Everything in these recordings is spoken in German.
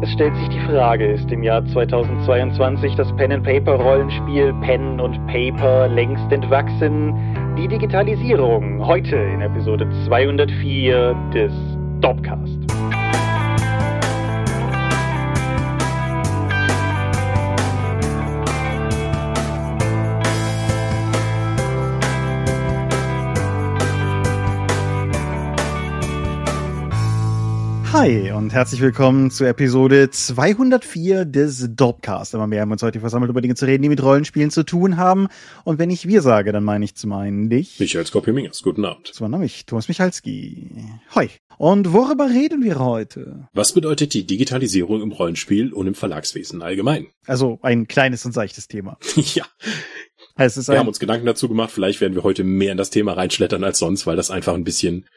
Es stellt sich die Frage, ist im Jahr 2022 das Pen-and-Paper-Rollenspiel Pen und Paper längst entwachsen? Die Digitalisierung heute in Episode 204 des Dopcast. Hi und herzlich willkommen zu Episode 204 des Dopcast. Immer mehr haben wir uns heute versammelt, über Dinge zu reden, die mit Rollenspielen zu tun haben. Und wenn ich wir sage, dann meine ich zum einen dich. Michael Skopje-Mingers, guten Abend. Zum anderen mich, Thomas Michalski. Hoi. Und worüber reden wir heute? Was bedeutet die Digitalisierung im Rollenspiel und im Verlagswesen allgemein? Also ein kleines und seichtes Thema. ja. Wir haben uns Gedanken dazu gemacht, vielleicht werden wir heute mehr in das Thema reinschlettern als sonst, weil das einfach ein bisschen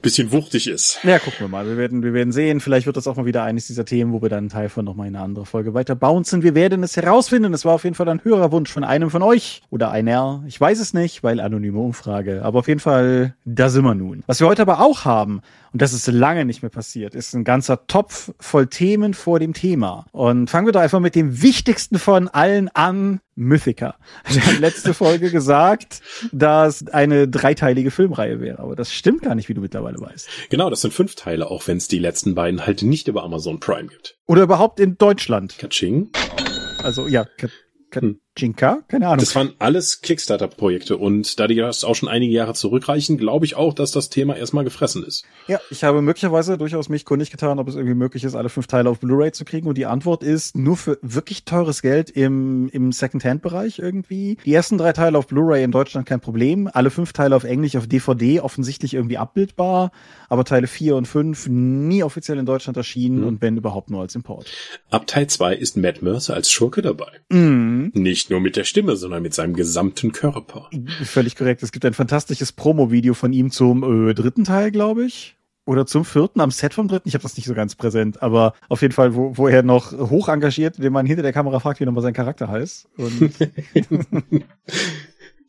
bisschen wuchtig ist. Ja, gucken wir mal. Wir werden, wir werden sehen. Vielleicht wird das auch mal wieder eines dieser Themen, wo wir dann einen Teil von nochmal in eine andere Folge weiter bouncen. Wir werden es herausfinden. Es war auf jeden Fall ein höherer Wunsch von einem von euch oder einer. Ich weiß es nicht, weil anonyme Umfrage. Aber auf jeden Fall, da sind wir nun. Was wir heute aber auch haben, und das ist lange nicht mehr passiert, ist ein ganzer Topf voll Themen vor dem Thema. Und fangen wir doch einfach mit dem wichtigsten von allen an, Mythica. Wir haben letzte Folge gesagt, dass eine dreiteilige Filmreihe wäre, aber das stimmt gar nicht, wie du mittlerweile weißt. Genau, das sind fünf Teile, auch wenn es die letzten beiden halt nicht über Amazon Prime gibt. Oder überhaupt in Deutschland. Kaching. Also ja, hm. Jinka? Keine Ahnung. Das waren alles Kickstarter-Projekte und da die das auch schon einige Jahre zurückreichen, glaube ich auch, dass das Thema erstmal gefressen ist. Ja, ich habe möglicherweise durchaus mich kundig getan, ob es irgendwie möglich ist, alle fünf Teile auf Blu-ray zu kriegen und die Antwort ist nur für wirklich teures Geld im, im Second-Hand-Bereich irgendwie. Die ersten drei Teile auf Blu-ray in Deutschland kein Problem, alle fünf Teile auf Englisch auf DVD offensichtlich irgendwie abbildbar, aber Teile vier und fünf nie offiziell in Deutschland erschienen mhm. und wenn überhaupt nur als Import. Ab Teil zwei ist Matt Mercer als Schurke dabei. Mhm. Nicht nur mit der Stimme, sondern mit seinem gesamten Körper. Völlig korrekt. Es gibt ein fantastisches Promo-Video von ihm zum äh, dritten Teil, glaube ich. Oder zum vierten, am Set vom dritten. Ich habe das nicht so ganz präsent, aber auf jeden Fall, wo, wo er noch hoch engagiert, den man hinter der Kamera fragt, wie nochmal sein Charakter heißt.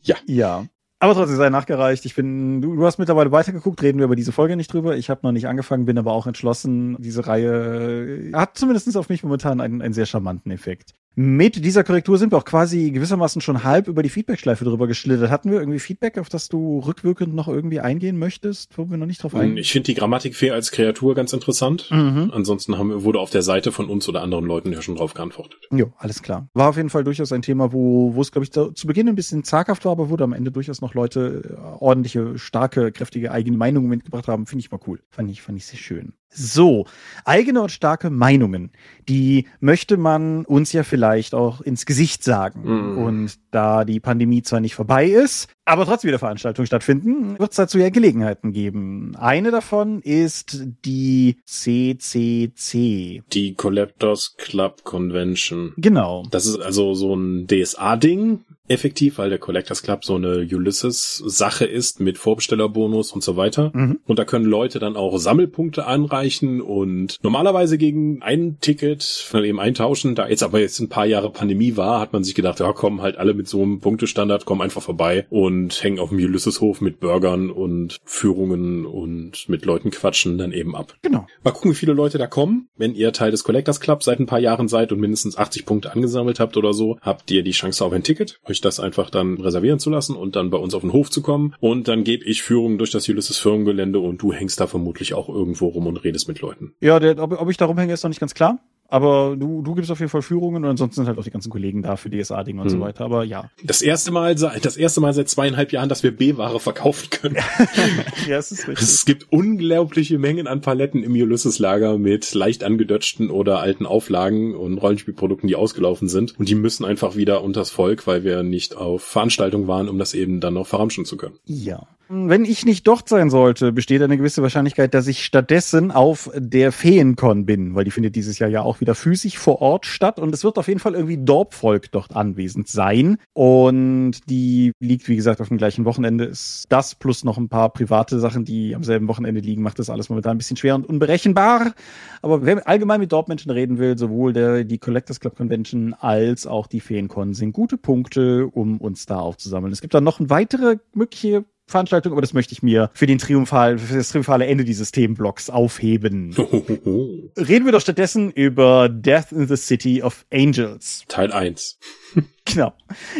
Ja. Ja. Aber trotzdem sei nachgereicht. Ich bin, du, du hast mittlerweile weitergeguckt, reden wir über diese Folge nicht drüber. Ich habe noch nicht angefangen, bin aber auch entschlossen. Diese Reihe hat zumindest auf mich momentan einen, einen sehr charmanten Effekt. Mit dieser Korrektur sind wir auch quasi gewissermaßen schon halb über die Feedback-Schleife drüber geschlittert. Hatten wir irgendwie Feedback, auf das du rückwirkend noch irgendwie eingehen möchtest, wo wir noch nicht drauf eingehen? Ich finde die Grammatikfee als Kreatur ganz interessant. Mhm. Ansonsten haben wir, wurde auf der Seite von uns oder anderen Leuten ja schon drauf geantwortet. Jo, alles klar. War auf jeden Fall durchaus ein Thema, wo, wo es, glaube ich, da, zu Beginn ein bisschen zaghaft war, aber wurde am Ende durchaus noch Leute äh, ordentliche, starke, kräftige eigene Meinungen mitgebracht haben. Finde ich mal cool. Fand ich, fand ich sehr schön. So, eigene und starke Meinungen, die möchte man uns ja vielleicht auch ins Gesicht sagen. Mhm. Und da die Pandemie zwar nicht vorbei ist, aber trotzdem wieder Veranstaltungen stattfinden, wird es dazu ja Gelegenheiten geben. Eine davon ist die CCC. Die Collectors Club Convention. Genau. Das ist also so ein DSA-Ding, effektiv, weil der Collectors Club so eine Ulysses-Sache ist mit Vorbestellerbonus und so weiter. Mhm. Und da können Leute dann auch Sammelpunkte anreichen und normalerweise gegen ein Ticket von eben eintauschen. Da jetzt aber jetzt ein paar Jahre Pandemie war, hat man sich gedacht, ja komm, halt alle mit so einem Punktestandard, komm einfach vorbei und und hängen auf dem Ulysses-Hof mit Burgern und Führungen und mit Leuten quatschen dann eben ab. Genau. Mal gucken, wie viele Leute da kommen. Wenn ihr Teil des Collectors Club seit ein paar Jahren seid und mindestens 80 Punkte angesammelt habt oder so, habt ihr die Chance auf ein Ticket, euch das einfach dann reservieren zu lassen und dann bei uns auf den Hof zu kommen. Und dann gebe ich Führungen durch das Ulysses Firmengelände und du hängst da vermutlich auch irgendwo rum und redest mit Leuten. Ja, der, ob, ob ich da rumhänge, ist noch nicht ganz klar. Aber du, du gibst auf jeden Fall Führungen und ansonsten sind halt auch die ganzen Kollegen da für DSA-Dinge und hm. so weiter. Aber ja. Das erste Mal, das erste Mal seit zweieinhalb Jahren, dass wir B-Ware verkaufen können. ja, es ist richtig. Es gibt unglaubliche Mengen an Paletten im Ulysses-Lager mit leicht angedötschten oder alten Auflagen und Rollenspielprodukten, die ausgelaufen sind. Und die müssen einfach wieder unters Volk, weil wir nicht auf Veranstaltung waren, um das eben dann noch verramschen zu können. Ja. Wenn ich nicht dort sein sollte, besteht eine gewisse Wahrscheinlichkeit, dass ich stattdessen auf der Feencon bin, weil die findet dieses Jahr ja auch wieder physisch vor Ort statt und es wird auf jeden Fall irgendwie Dorpvolk dort anwesend sein und die liegt, wie gesagt, auf dem gleichen Wochenende. Ist das plus noch ein paar private Sachen, die am selben Wochenende liegen, macht das alles momentan ein bisschen schwer und unberechenbar. Aber wer allgemein mit Dorpmenschen reden will, sowohl der, die Collectors Club Convention als auch die Feencon sind gute Punkte, um uns da aufzusammeln. Es gibt dann noch weitere mögliche Veranstaltung, aber das möchte ich mir für den triumphal, für das triumphale Ende dieses Themenblocks aufheben. Reden wir doch stattdessen über Death in the City of Angels. Teil 1. Genau.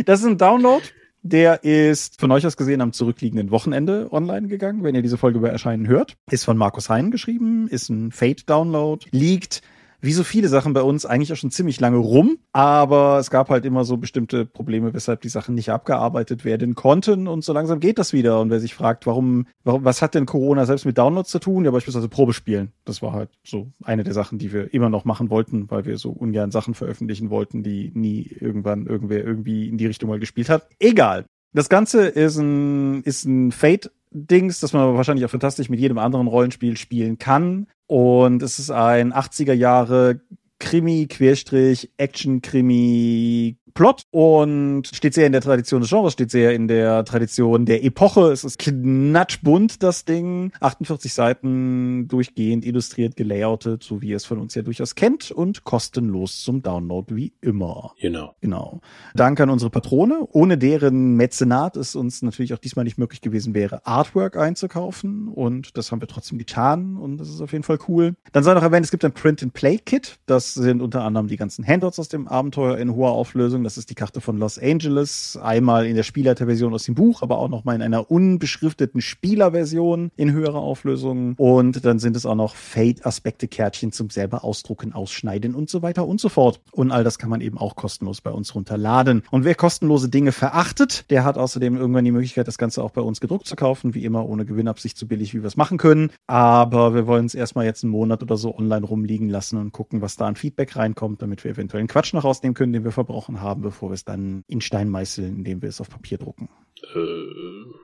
Das ist ein Download. Der ist von euch aus gesehen am zurückliegenden Wochenende online gegangen, wenn ihr diese Folge über Erscheinen hört. Ist von Markus Hein geschrieben, ist ein Fate-Download, liegt wie so viele Sachen bei uns eigentlich auch schon ziemlich lange rum, aber es gab halt immer so bestimmte Probleme, weshalb die Sachen nicht abgearbeitet werden konnten und so langsam geht das wieder. Und wer sich fragt, warum, warum, was hat denn Corona selbst mit Downloads zu tun? Ja, beispielsweise Probespielen. Das war halt so eine der Sachen, die wir immer noch machen wollten, weil wir so ungern Sachen veröffentlichen wollten, die nie irgendwann irgendwer irgendwie in die Richtung mal gespielt hat. Egal. Das Ganze ist ein, ist ein Fate Dings, das man wahrscheinlich auch fantastisch mit jedem anderen Rollenspiel spielen kann. Und es ist ein 80er Jahre Krimi, Querstrich, Action-Krimi, Plot und steht sehr in der Tradition des Genres, steht sehr in der Tradition der Epoche. Es ist knatschbunt, das Ding. 48 Seiten durchgehend illustriert, gelayoutet, so wie ihr es von uns ja durchaus kennt und kostenlos zum Download wie immer. Genau. Genau. Danke an unsere Patrone, ohne deren Mäzenat es uns natürlich auch diesmal nicht möglich gewesen wäre, Artwork einzukaufen und das haben wir trotzdem getan und das ist auf jeden Fall cool. Dann sei noch erwähnt, es gibt ein Print-and-Play-Kit. Das sind unter anderem die ganzen Handouts aus dem Abenteuer in hoher Auflösung. Das ist die Karte von Los Angeles. Einmal in der Spielleiterversion aus dem Buch, aber auch noch mal in einer unbeschrifteten Spielerversion in höherer Auflösung. Und dann sind es auch noch Fate-Aspekte-Kärtchen zum selber ausdrucken, ausschneiden und so weiter und so fort. Und all das kann man eben auch kostenlos bei uns runterladen. Und wer kostenlose Dinge verachtet, der hat außerdem irgendwann die Möglichkeit, das Ganze auch bei uns gedruckt zu kaufen. Wie immer ohne Gewinnabsicht so billig, wie wir es machen können. Aber wir wollen es erstmal jetzt einen Monat oder so online rumliegen lassen und gucken, was da an Feedback reinkommt, damit wir eventuell einen Quatsch noch rausnehmen können, den wir verbrochen haben, bevor wir es dann in Stein meißeln, indem wir es auf Papier drucken. Äh,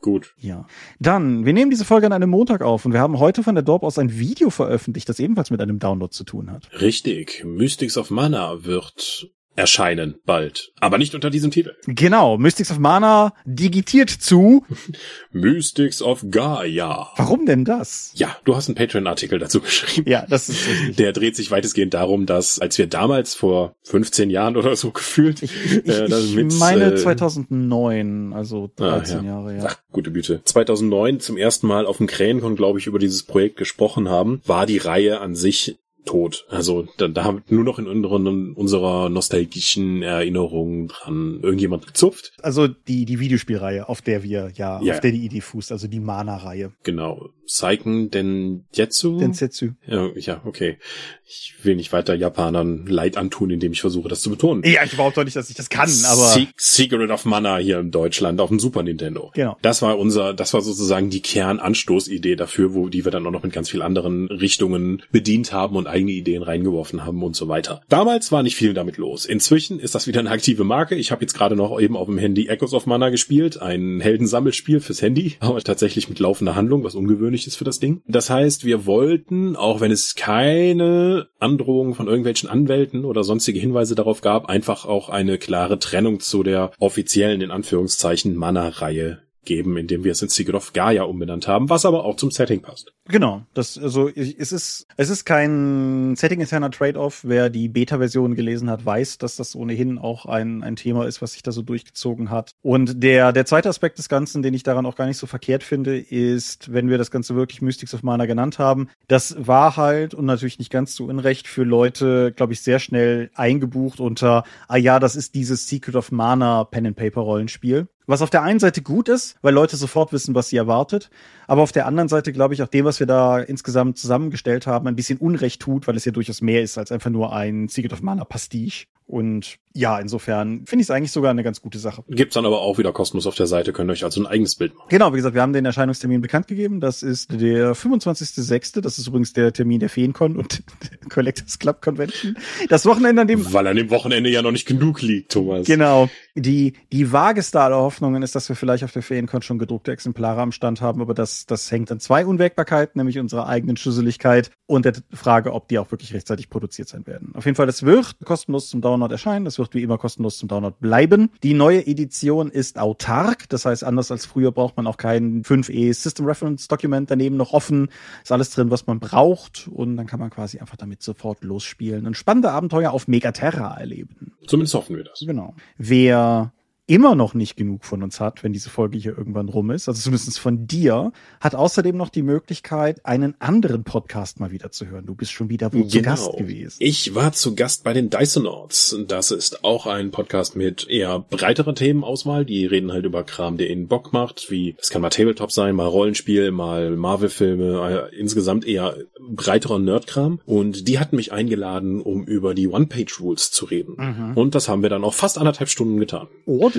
gut. Ja. Dann, wir nehmen diese Folge an einem Montag auf und wir haben heute von der Dorp aus ein Video veröffentlicht, das ebenfalls mit einem Download zu tun hat. Richtig. Mystics of Mana wird erscheinen bald. Aber nicht unter diesem Titel. Genau, Mystics of Mana digitiert zu. Mystics of Gaia. Warum denn das? Ja, du hast einen Patreon-Artikel dazu geschrieben. Ja, das ist richtig. Der dreht sich weitestgehend darum, dass als wir damals vor 15 Jahren oder so gefühlt, Ich, ich, äh, ich mit, meine äh, 2009, also 13 Ah, ja. Jahre, ja. Ach, gute Güte. 2009 zum ersten Mal auf dem Krähenkon, glaube ich, über dieses Projekt gesprochen haben, war die Reihe an sich tot. Also da, da haben wir nur noch in unseren, unserer nostalgischen Erinnerung dran irgendjemand gezupft. Also die, die Videospielreihe, auf der wir ja, Ja. auf der die Idee fußt, also die Mana-Reihe. Genau. Seiken Denjetsu. Densetsu. ja, ja, okay. Ich will nicht weiter Japanern Leid antun, indem ich versuche, das zu betonen. Ja, ich behaupte doch nicht, dass ich das kann, aber Se Secret of Mana hier in Deutschland auf dem Super Nintendo. Genau. Das war unser, das war sozusagen die Kernanstoßidee dafür, wo die wir dann auch noch mit ganz vielen anderen Richtungen bedient haben und eigene Ideen reingeworfen haben und so weiter. Damals war nicht viel damit los. Inzwischen ist das wieder eine aktive Marke. Ich habe jetzt gerade noch eben auf dem Handy Echoes of Mana gespielt, ein Heldensammelspiel fürs Handy, aber tatsächlich mit laufender Handlung, was ungewöhnlich ist für das Ding. Das heißt, wir wollten, auch wenn es keine Androhungen von irgendwelchen Anwälten oder sonstige Hinweise darauf gab, einfach auch eine klare Trennung zu der offiziellen, in Anführungszeichen, Mana-Reihe geben, indem wir es in Secret of Gaia umbenannt haben, was aber auch zum Setting passt. Genau, das also es ist es ist kein Setting interner Trade-off. Wer die Beta-Version gelesen hat, weiß, dass das ohnehin auch ein ein Thema ist, was sich da so durchgezogen hat. Und der der zweite Aspekt des Ganzen, den ich daran auch gar nicht so verkehrt finde, ist, wenn wir das Ganze wirklich Mystics of Mana genannt haben, das war halt und natürlich nicht ganz zu Unrecht für Leute, glaube ich, sehr schnell eingebucht unter ah ja, das ist dieses Secret of Mana Pen and Paper Rollenspiel. Was auf der einen Seite gut ist, weil Leute sofort wissen, was sie erwartet, aber auf der anderen Seite glaube ich auch dem, was wir da insgesamt zusammengestellt haben, ein bisschen Unrecht tut, weil es ja durchaus mehr ist als einfach nur ein Secret of Mana Pastiche. Und ja, insofern finde ich es eigentlich sogar eine ganz gute Sache. Gibt's dann aber auch wieder kostenlos auf der Seite, könnt ihr euch also ein eigenes Bild machen. Genau, wie gesagt, wir haben den Erscheinungstermin bekannt gegeben. Das ist der 25.06. Das ist übrigens der Termin der Feencon und der Collectors Club Convention. Das Wochenende, an dem Weil an dem Wochenende ja noch nicht genug liegt, Thomas. Genau. Die, die vageste aller Hoffnungen ist, dass wir vielleicht auf der Feriencon schon gedruckte Exemplare am Stand haben, aber das, das hängt an zwei Unwägbarkeiten, nämlich unserer eigenen Schusseligkeit und der Frage, ob die auch wirklich rechtzeitig produziert sein werden. Auf jeden Fall, das wird kostenlos zum Download erscheinen, das wird wie immer kostenlos zum Download bleiben. Die neue Edition ist autark, das heißt, anders als früher braucht man auch kein 5e System Reference Document daneben noch offen. Ist alles drin, was man braucht und dann kann man quasi einfach damit sofort losspielen und spannende Abenteuer auf Megaterra erleben. Zumindest hoffen wir das. Genau. Wer immer noch nicht genug von uns hat, wenn diese Folge hier irgendwann rum ist, also zumindest von dir, hat außerdem noch die Möglichkeit, einen anderen Podcast mal wieder zu hören. Du bist schon wieder wo genau. zu Gast gewesen. Ich war zu Gast bei den Dysonauts. Das ist auch ein Podcast mit eher breiterer Themenauswahl. Die reden halt über Kram, der ihnen Bock macht, wie es kann mal Tabletop sein, mal Rollenspiel, mal Marvel-Filme, äh, insgesamt eher breiterer Nerdkram. Und die hatten mich eingeladen, um über die One-Page-Rules zu reden. Mhm. Und das haben wir dann auch fast anderthalb Stunden getan.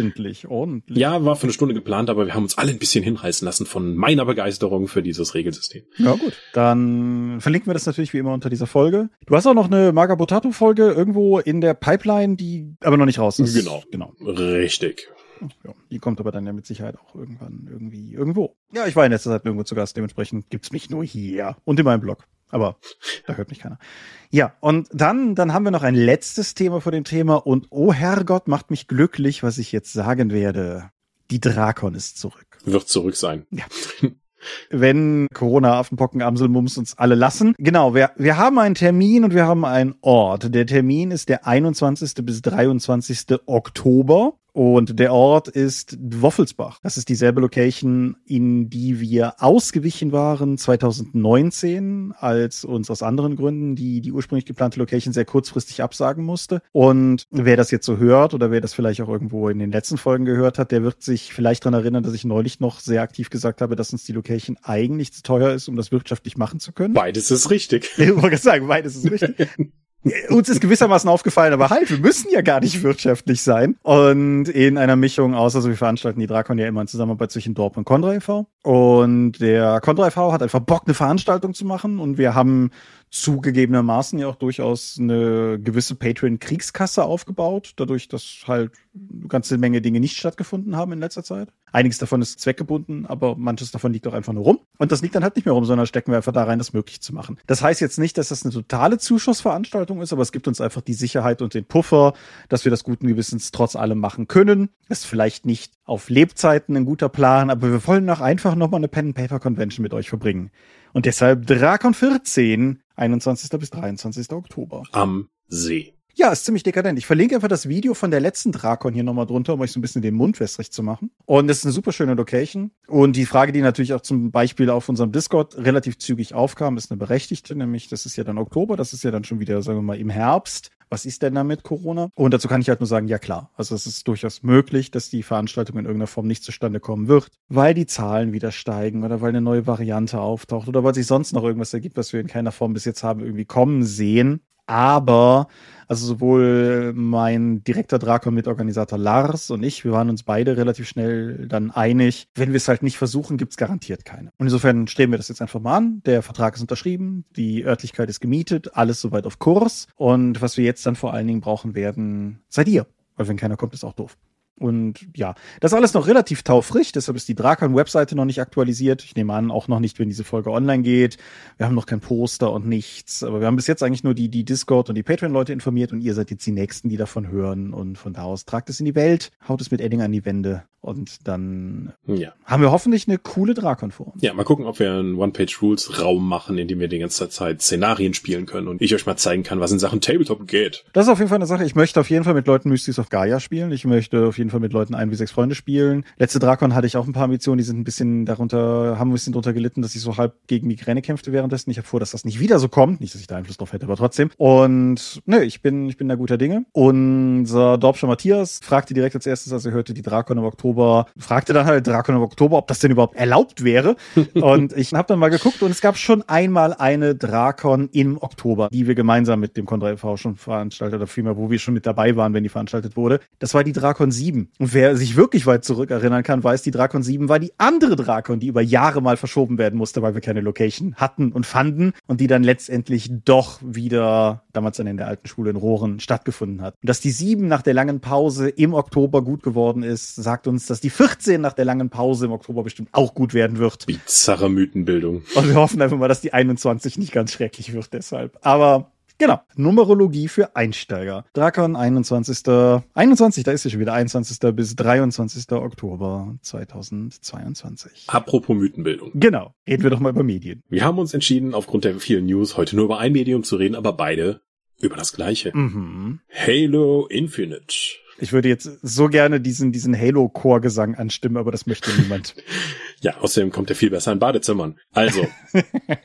Ordentlich, ordentlich. Ja, war für eine Stunde geplant, aber wir haben uns alle ein bisschen hinreißen lassen von meiner Begeisterung für dieses Regelsystem. Ja, gut. Dann verlinken wir das natürlich wie immer unter dieser Folge. Du hast auch noch eine Magabotato-Folge irgendwo in der Pipeline, die aber noch nicht raus ist. Genau. Genau. Richtig. Ja, die kommt aber dann ja mit Sicherheit auch irgendwann irgendwie irgendwo. Ja, ich war in letzter Zeit irgendwo zu Gast, dementsprechend gibt's mich nur hier und in meinem Blog. Aber da hört mich keiner. Ja, und dann, dann haben wir noch ein letztes Thema vor dem Thema und oh Herrgott, macht mich glücklich, was ich jetzt sagen werde. Die Drakon ist zurück. Wird zurück sein. Ja. wenn Corona, Affenpocken, Amselmums uns alle lassen. Genau, wir, wir haben einen Termin und wir haben einen Ort. Der Termin ist der 21. bis 23. Oktober. Und der Ort ist Woffelsbach. Das ist dieselbe Location, in die wir ausgewichen waren 2019, als uns aus anderen Gründen die, die ursprünglich geplante Location sehr kurzfristig absagen musste. Und wer das jetzt so hört oder wer das vielleicht auch irgendwo in den letzten Folgen gehört hat, der wird sich vielleicht daran erinnern, dass ich neulich noch sehr aktiv gesagt habe, dass uns die Location eigentlich zu teuer ist, um das wirtschaftlich machen zu können. Beides ist richtig. Ich wollte sagen, beides ist richtig. uns ist gewissermaßen aufgefallen, aber halt, wir müssen ja gar nicht wirtschaftlich sein. Und in einer Mischung aus, also wir veranstalten die Drakon ja immer in Zusammenarbeit zwischen Dorp und Condra e.V. Und der Condra e.V. hat einfach Bock, eine Veranstaltung zu machen. Und wir haben zugegebenermaßen ja auch durchaus eine gewisse Patreon-Kriegskasse aufgebaut, dadurch, dass halt eine ganze Menge Dinge nicht stattgefunden haben in letzter Zeit. Einiges davon ist zweckgebunden, aber manches davon liegt auch einfach nur rum. Und das liegt dann halt nicht mehr rum, sondern stecken wir einfach da rein, das möglich zu machen. Das heißt jetzt nicht, dass das eine totale Zuschussveranstaltung ist, aber es gibt uns einfach die Sicherheit und den Puffer, dass wir das guten Gewissens trotz allem machen können. Ist vielleicht nicht auf Lebzeiten ein guter Plan, aber wir wollen auch einfach nochmal eine Pen-Paper-Convention mit euch verbringen. Und deshalb Drakon 14, 21. bis 23. Oktober. Am See. Ja, ist ziemlich dekadent. Ich verlinke einfach das Video von der letzten Drakon hier nochmal drunter, um euch so ein bisschen den Mund wässrig zu machen. Und es ist eine super schöne Location. Und die Frage, die natürlich auch zum Beispiel auf unserem Discord relativ zügig aufkam, ist eine berechtigte, nämlich das ist ja dann Oktober, das ist ja dann schon wieder, sagen wir mal, im Herbst. Was ist denn da mit Corona? Und dazu kann ich halt nur sagen, ja klar. Also es ist durchaus möglich, dass die Veranstaltung in irgendeiner Form nicht zustande kommen wird, weil die Zahlen wieder steigen oder weil eine neue Variante auftaucht oder weil sich sonst noch irgendwas ergibt, was wir in keiner Form bis jetzt haben irgendwie kommen sehen. Aber also sowohl mein direkter Drakon-Mitorganisator Lars und ich, wir waren uns beide relativ schnell dann einig, wenn wir es halt nicht versuchen, gibt es garantiert keine. Und insofern streben wir das jetzt einfach mal an. Der Vertrag ist unterschrieben, die Örtlichkeit ist gemietet, alles soweit auf Kurs. Und was wir jetzt dann vor allen Dingen brauchen werden, seid ihr. Weil wenn keiner kommt, ist auch doof. Und ja, das ist alles noch relativ taufrisch, deshalb ist die Drakon-Webseite noch nicht aktualisiert. Ich nehme an, auch noch nicht, wenn diese Folge online geht. Wir haben noch kein Poster und nichts. Aber wir haben bis jetzt eigentlich nur die, die Discord und die Patreon-Leute informiert und ihr seid jetzt die Nächsten, die davon hören. Und von da aus tragt es in die Welt, haut es mit Edding an die Wände und dann ja. haben wir hoffentlich eine coole Drakon vor uns. Ja, mal gucken, ob wir einen One-Page-Rules-Raum machen, in dem wir die ganze Zeit Szenarien spielen können und ich euch mal zeigen kann, was in Sachen Tabletop geht. Das ist auf jeden Fall eine Sache. Ich möchte auf jeden Fall mit Leuten Mystics of Gaia spielen. Ich möchte auf jeden Fall mit Leuten ein wie sechs Freunde spielen. Letzte Drakon hatte ich auch ein paar Ambitionen, die sind ein bisschen darunter, haben ein bisschen drunter gelitten, dass ich so halb gegen Migräne kämpfte währenddessen. Ich habe vor, dass das nicht wieder so kommt. Nicht, dass ich da Einfluss drauf hätte, aber trotzdem. Und nö, ich bin, ich bin da guter Dinge. Unser Dorpscher Matthias fragte direkt als erstes, als er hörte, die Drakon im Oktober fragte dann halt Drakon im Oktober, ob das denn überhaupt erlaubt wäre. und ich habe dann mal geguckt und es gab schon einmal eine Drakon im Oktober, die wir gemeinsam mit dem Condra e.V. schon veranstaltet oder vielmehr, wo wir schon mit dabei waren, wenn die veranstaltet wurde. Das war die Drakon 7. Und wer sich wirklich weit zurück erinnern kann, weiß, die Drakon 7 war die andere Drakon, die über Jahre mal verschoben werden musste, weil wir keine Location hatten und fanden und die dann letztendlich doch wieder damals dann in der alten Schule in Rohren stattgefunden hat. Und dass die 7 nach der langen Pause im Oktober gut geworden ist, sagt uns, dass die 14 nach der langen Pause im Oktober bestimmt auch gut werden wird. Bizarre Mythenbildung. Und wir hoffen einfach mal, dass die 21 nicht ganz schrecklich wird deshalb. Aber Genau. Numerologie für Einsteiger. Drakon 21. 21, da ist sie schon wieder 21. bis 23. Oktober 2022. Apropos Mythenbildung. Genau. Reden wir doch mal über Medien. Wir haben uns entschieden, aufgrund der vielen News heute nur über ein Medium zu reden, aber beide über das gleiche. Mhm. Halo Infinite. Ich würde jetzt so gerne diesen, diesen Halo-Chorgesang anstimmen, aber das möchte niemand. Ja, außerdem kommt er viel besser in Badezimmern. Also,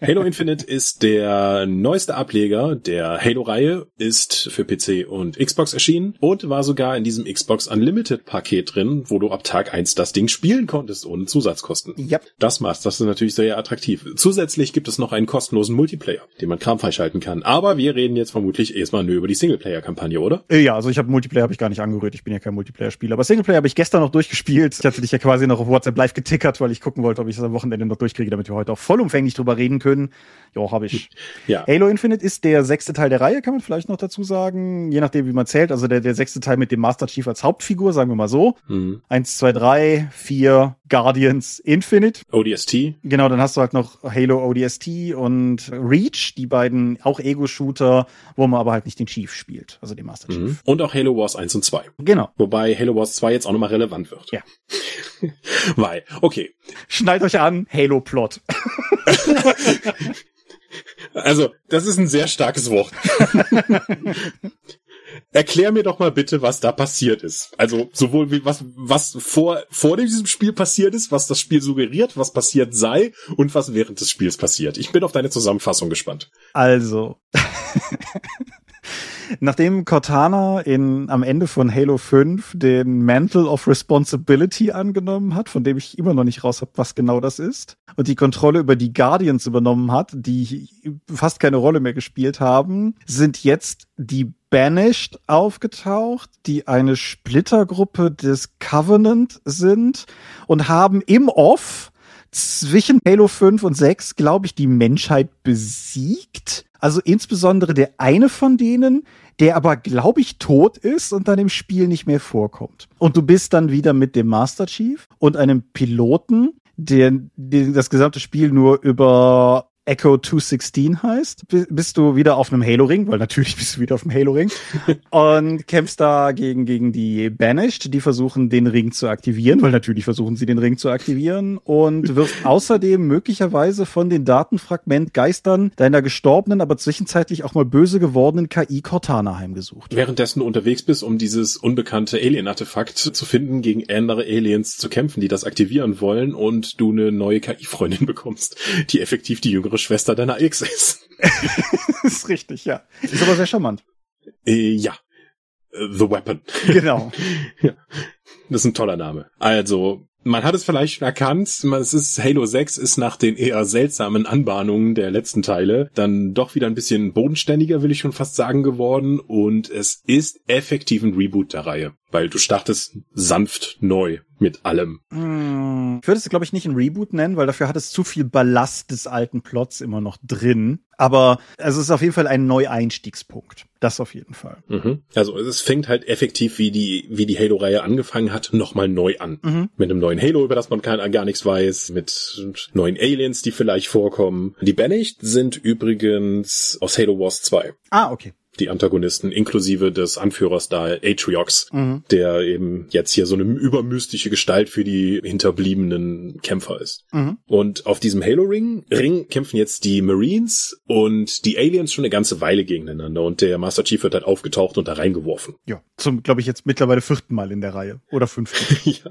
Halo Infinite ist der neueste Ableger der Halo-Reihe, ist für PC und Xbox erschienen und war sogar in diesem Xbox Unlimited-Paket drin, wo du ab Tag eins das Ding spielen konntest ohne Zusatzkosten. Ja. Das macht's, das ist natürlich sehr attraktiv. Zusätzlich gibt es noch einen kostenlosen Multiplayer, den man Kram freischalten kann. Aber wir reden jetzt vermutlich erstmal nur über die Singleplayer-Kampagne, oder? Äh, Ja, also ich habe Multiplayer habe ich gar nicht angerührt. Ich bin ja kein Multiplayer-Spieler. Aber Singleplayer habe ich gestern noch durchgespielt. Ich hatte dich ja quasi noch auf WhatsApp live getickert, weil ich gucken wollte, ob ich das am Wochenende noch durchkriege, damit wir heute auch vollumfänglich drüber reden können. Ja, habe ich. Ja. Halo Infinite ist der sechste Teil der Reihe, kann man vielleicht noch dazu sagen. Je nachdem, wie man zählt. Also der, der sechste Teil mit dem Master Chief als Hauptfigur, sagen wir mal so. Mhm. Eins, zwei, drei, vier, Guardians Infinite. ODST. Genau, dann hast du halt noch Halo ODST und Reach, die beiden auch Ego-Shooter, wo man aber halt nicht den Chief spielt, also den Master Chief. Mhm. Und auch Halo Wars 1 und 2. Genau. Wobei Halo Wars 2 jetzt auch nochmal relevant wird. Ja. Weil, okay. Schnallt euch an, Halo-Plot. Also, das ist ein sehr starkes Wort. Erklär mir doch mal bitte, was da passiert ist. Also sowohl wie was was vor vor diesem Spiel passiert ist, was das Spiel suggeriert, was passiert sei und was während des Spiels passiert. Ich bin auf deine Zusammenfassung gespannt. Also. Nachdem Cortana in, am Ende von Halo 5 den Mantle of Responsibility angenommen hat, von dem ich immer noch nicht raus habe, was genau das ist, und die Kontrolle über die Guardians übernommen hat, die fast keine Rolle mehr gespielt haben, sind jetzt die Banished aufgetaucht, die eine Splittergruppe des Covenant sind und haben im Off zwischen Halo 5 und 6, glaube ich, die Menschheit besiegt. Also insbesondere der eine von denen, der aber, glaube ich, tot ist und dann im Spiel nicht mehr vorkommt. Und du bist dann wieder mit dem Master Chief und einem Piloten, der, der das gesamte Spiel nur über Echo 216 heißt, bist du wieder auf einem Halo-Ring, weil natürlich bist du wieder auf dem Halo-Ring und kämpfst da gegen, gegen die Banished, die versuchen, den Ring zu aktivieren, weil natürlich versuchen sie, den Ring zu aktivieren und wirst außerdem möglicherweise von den Datenfragmentgeistern deiner gestorbenen, aber zwischenzeitlich auch mal böse gewordenen KI Cortana heimgesucht. Währenddessen du unterwegs bist, um dieses unbekannte Alien-Artefakt zu finden, gegen andere Aliens zu kämpfen, die das aktivieren wollen und du eine neue KI-Freundin bekommst, die effektiv die jüngere Schwester deiner Ex ist. ist richtig, ja. Ist aber sehr charmant. Äh, ja. The Weapon. Genau. ja. Das ist ein toller Name. Also, man hat es vielleicht schon erkannt, es ist Halo 6 ist nach den eher seltsamen Anbahnungen der letzten Teile dann doch wieder ein bisschen bodenständiger, will ich schon fast sagen, geworden und es ist effektiv ein Reboot der Reihe, weil du startest sanft neu mit allem. Ich würde es, glaube ich, nicht ein Reboot nennen, weil dafür hat es zu viel Ballast des alten Plots immer noch drin. Aber also es ist auf jeden Fall ein Neueinstiegspunkt. Das auf jeden Fall. Mhm. Also es fängt halt effektiv, wie die, wie die Halo-Reihe angefangen hat, nochmal neu an. Mhm. Mit einem neuen Halo, über das man gar, gar nichts weiß, mit neuen Aliens, die vielleicht vorkommen. Die Banished sind übrigens aus Halo Wars 2. Ah, okay die Antagonisten, inklusive des Anführers da, Atriox, mhm. der eben jetzt hier so eine übermystische Gestalt für die hinterbliebenen Kämpfer ist. Mhm. Und auf diesem Halo-Ring Ring kämpfen jetzt die Marines und die Aliens schon eine ganze Weile gegeneinander und der Master Chief wird halt aufgetaucht und da reingeworfen. Ja, zum, glaube ich, jetzt mittlerweile vierten Mal in der Reihe. Oder fünften. ja.